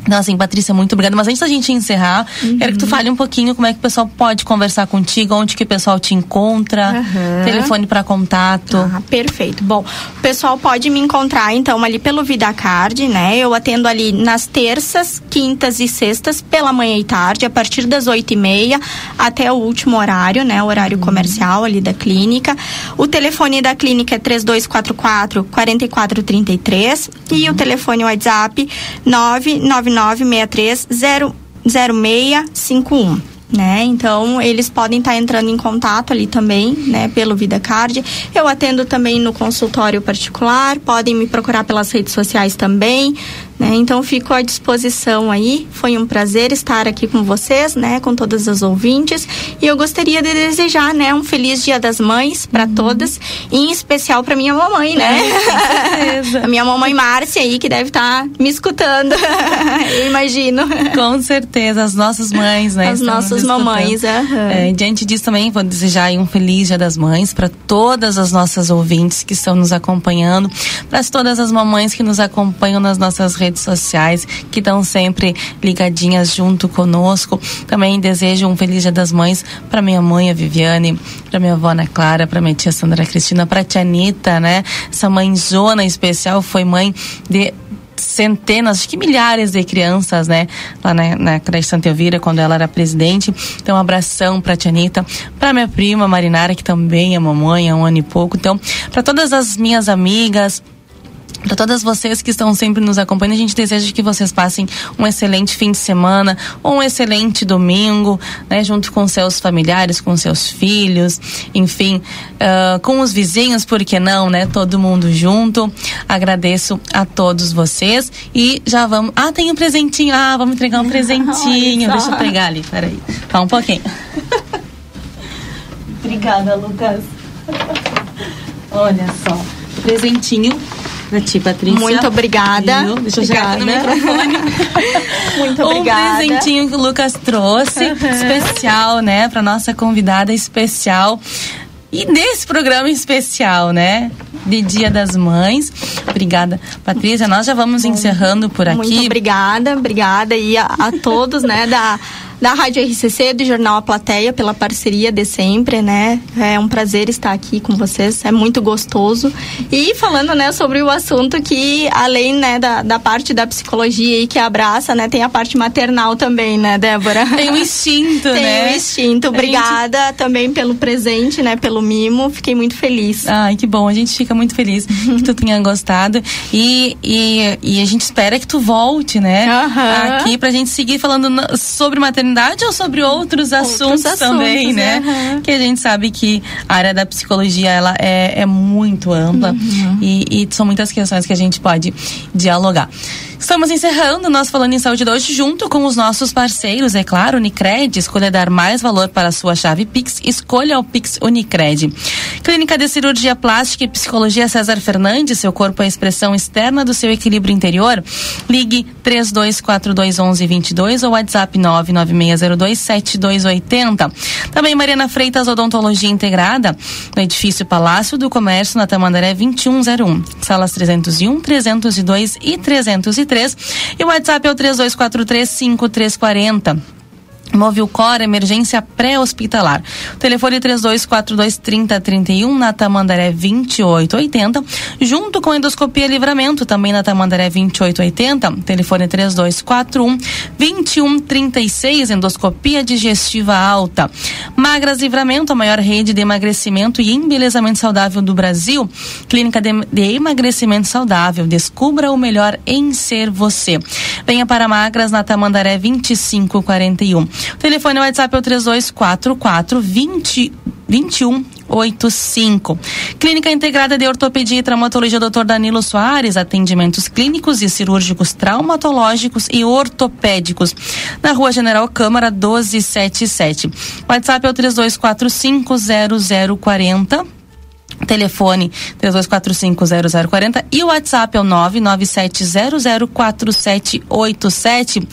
A: então, assim, Patrícia, muito obrigada. Mas antes da gente encerrar, uhum. quero que tu fale um pouquinho como é que o pessoal pode conversar contigo, onde que o pessoal te encontra, uhum. telefone para contato.
B: Ah, perfeito. Bom, o pessoal pode me encontrar, então, ali pelo VidaCard, né? Eu atendo ali nas terças, quintas e sextas, pela manhã e tarde, a partir das oito e meia até o último horário, né? O horário uhum. comercial ali da clínica. O telefone da clínica é 3244 4433 e o telefone WhatsApp 999 999630651 né? Então, eles podem estar tá entrando em contato ali também, né, pelo VidaCard. Eu atendo também no consultório particular, podem me procurar pelas redes sociais também, né? Então fico à disposição aí. Foi um prazer estar aqui com vocês, né? Com todas as ouvintes. E eu gostaria de desejar, né? Um feliz Dia das Mães para uhum. todas, e em especial para minha mamãe, né? É, a minha mamãe Márcia aí que deve estar tá me escutando. eu imagino.
A: Com certeza, as nossas mães, né?
B: As nossas mamães. Uhum.
A: É, diante disso também vou desejar um feliz Dia das Mães para todas as nossas ouvintes que estão nos acompanhando, para todas as mamães que nos acompanham nas nossas redes redes sociais, que estão sempre ligadinhas junto conosco. Também desejo um feliz Dia das Mães para minha mãe, a Viviane, para minha avó Ana Clara, para minha tia Sandra Cristina, para tia Anitta, né? Essa mãezona especial foi mãe de centenas, acho que milhares de crianças, né? Lá na, na creche Santa Elvira, quando ela era presidente. Então, um abração pra Tia Anitta, pra minha prima Marinara, que também é mamãe há um ano e pouco. Então, para todas as minhas amigas, para todas vocês que estão sempre nos acompanhando, a gente deseja que vocês passem um excelente fim de semana ou um excelente domingo, né, junto com seus familiares, com seus filhos, enfim, uh, com os vizinhos, por que não, né? Todo mundo junto. Agradeço a todos vocês e já vamos. Ah, tem um presentinho. Ah, vamos entregar um presentinho. Deixa eu pegar ali, peraí. Tá um pouquinho. Obrigada, Lucas. Olha só, presentinho pra ti, Patrícia.
B: Muito obrigada.
A: Deixa eu chegar no microfone.
B: Muito obrigada.
A: Um presentinho que o Lucas trouxe, uhum. especial, né? Pra nossa convidada especial. E nesse programa especial, né? De Dia das Mães. Obrigada, Patrícia. Nós já vamos encerrando por aqui.
B: Muito obrigada, obrigada. E a, a todos, né, da da Rádio RCC, do Jornal A Plateia, pela parceria de sempre, né? É um prazer estar aqui com vocês, é muito gostoso. E falando, né, sobre o assunto que, além, né, da, da parte da psicologia aí que abraça, né, tem a parte maternal também, né, Débora?
A: Tem o instinto,
B: tem
A: né?
B: Tem o instinto. Obrigada gente... também pelo presente, né, pelo mimo. Fiquei muito feliz.
A: Ai, que bom. A gente fica muito feliz que tu tenha gostado. E, e, e a gente espera que tu volte, né, uhum. aqui pra gente seguir falando sobre maternidade maternidade ou sobre outros, outros assuntos, assuntos, também, né? Uhum. Que a gente sabe que a área da psicologia ela é, é muito ampla uhum. e, e são muitas questões que a gente pode dialogar. Estamos encerrando nós falando em saúde de hoje junto com os nossos parceiros, é claro, Unicred, escolha dar mais valor para a sua chave Pix, escolha o Pix Unicred. Clínica de Cirurgia Plástica e Psicologia César Fernandes, seu corpo é a expressão externa do seu equilíbrio interior. Ligue 32421122 ou WhatsApp 996027280. Também Mariana Freitas Odontologia Integrada, no edifício Palácio do Comércio, na Tamandaré 2101, salas 301, 302 e 303 e o WhatsApp é o 32435340. Movilcor, emergência pré-hospitalar. Telefone 3242-3031 na Tamandaré 2880. Junto com endoscopia livramento, também na Tamandaré 2880. Telefone 3241-2136, endoscopia digestiva alta. Magras Livramento, a maior rede de emagrecimento e embelezamento saudável do Brasil. Clínica de, de emagrecimento saudável. Descubra o melhor em ser você. Venha para Magras na Tamandaré 2541. O telefone WhatsApp é o 3244 20 2185. Clínica Integrada de Ortopedia e Traumatologia Dr. Danilo Soares, atendimentos clínicos e cirúrgicos traumatológicos e ortopédicos. Na Rua General Câmara 1277. WhatsApp é o 3245 0040 telefone 32450040 e o WhatsApp é o 997004787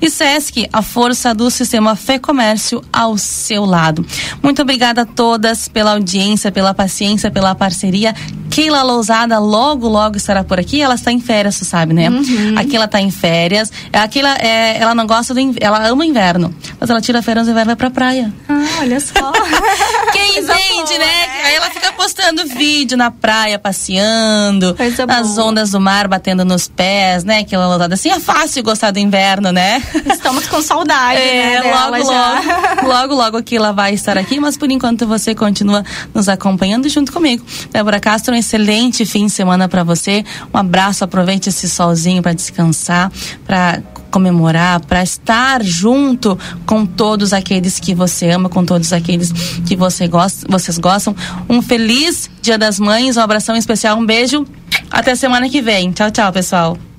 A: e Sesc, a força do sistema Fê Comércio ao seu lado. Muito obrigada a todas pela audiência, pela paciência, pela parceria. Keila Lousada logo, logo estará por aqui. Ela está em férias, você sabe, né? Uhum. Aqui ela está em férias. Aqui ela, é, ela não gosta do ela ama o inverno, mas ela tira férias no inverno e vai pra praia.
B: Ah, olha só.
A: Quem entende, né? Aí ela fica postando vídeo na praia, passeando, Coisa nas boa. ondas do mar, batendo nos pés, né? Aquela lotada assim. É fácil gostar do inverno, né?
B: Estamos com saudade,
A: é,
B: né?
A: Logo, logo, logo, logo aqui ela vai estar aqui, mas por enquanto você continua nos acompanhando junto comigo. Débora Castro, excelente fim de semana para você. Um abraço, aproveite esse solzinho para descansar, para comemorar, para estar junto com todos aqueles que você ama, com todos aqueles que você gosta, vocês gostam. Um feliz Dia das Mães, um abração especial, um beijo. Até semana que vem. Tchau, tchau, pessoal.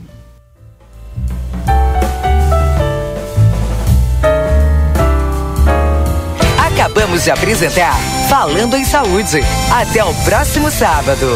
C: Acabamos de apresentar Falando em Saúde. Até o próximo sábado.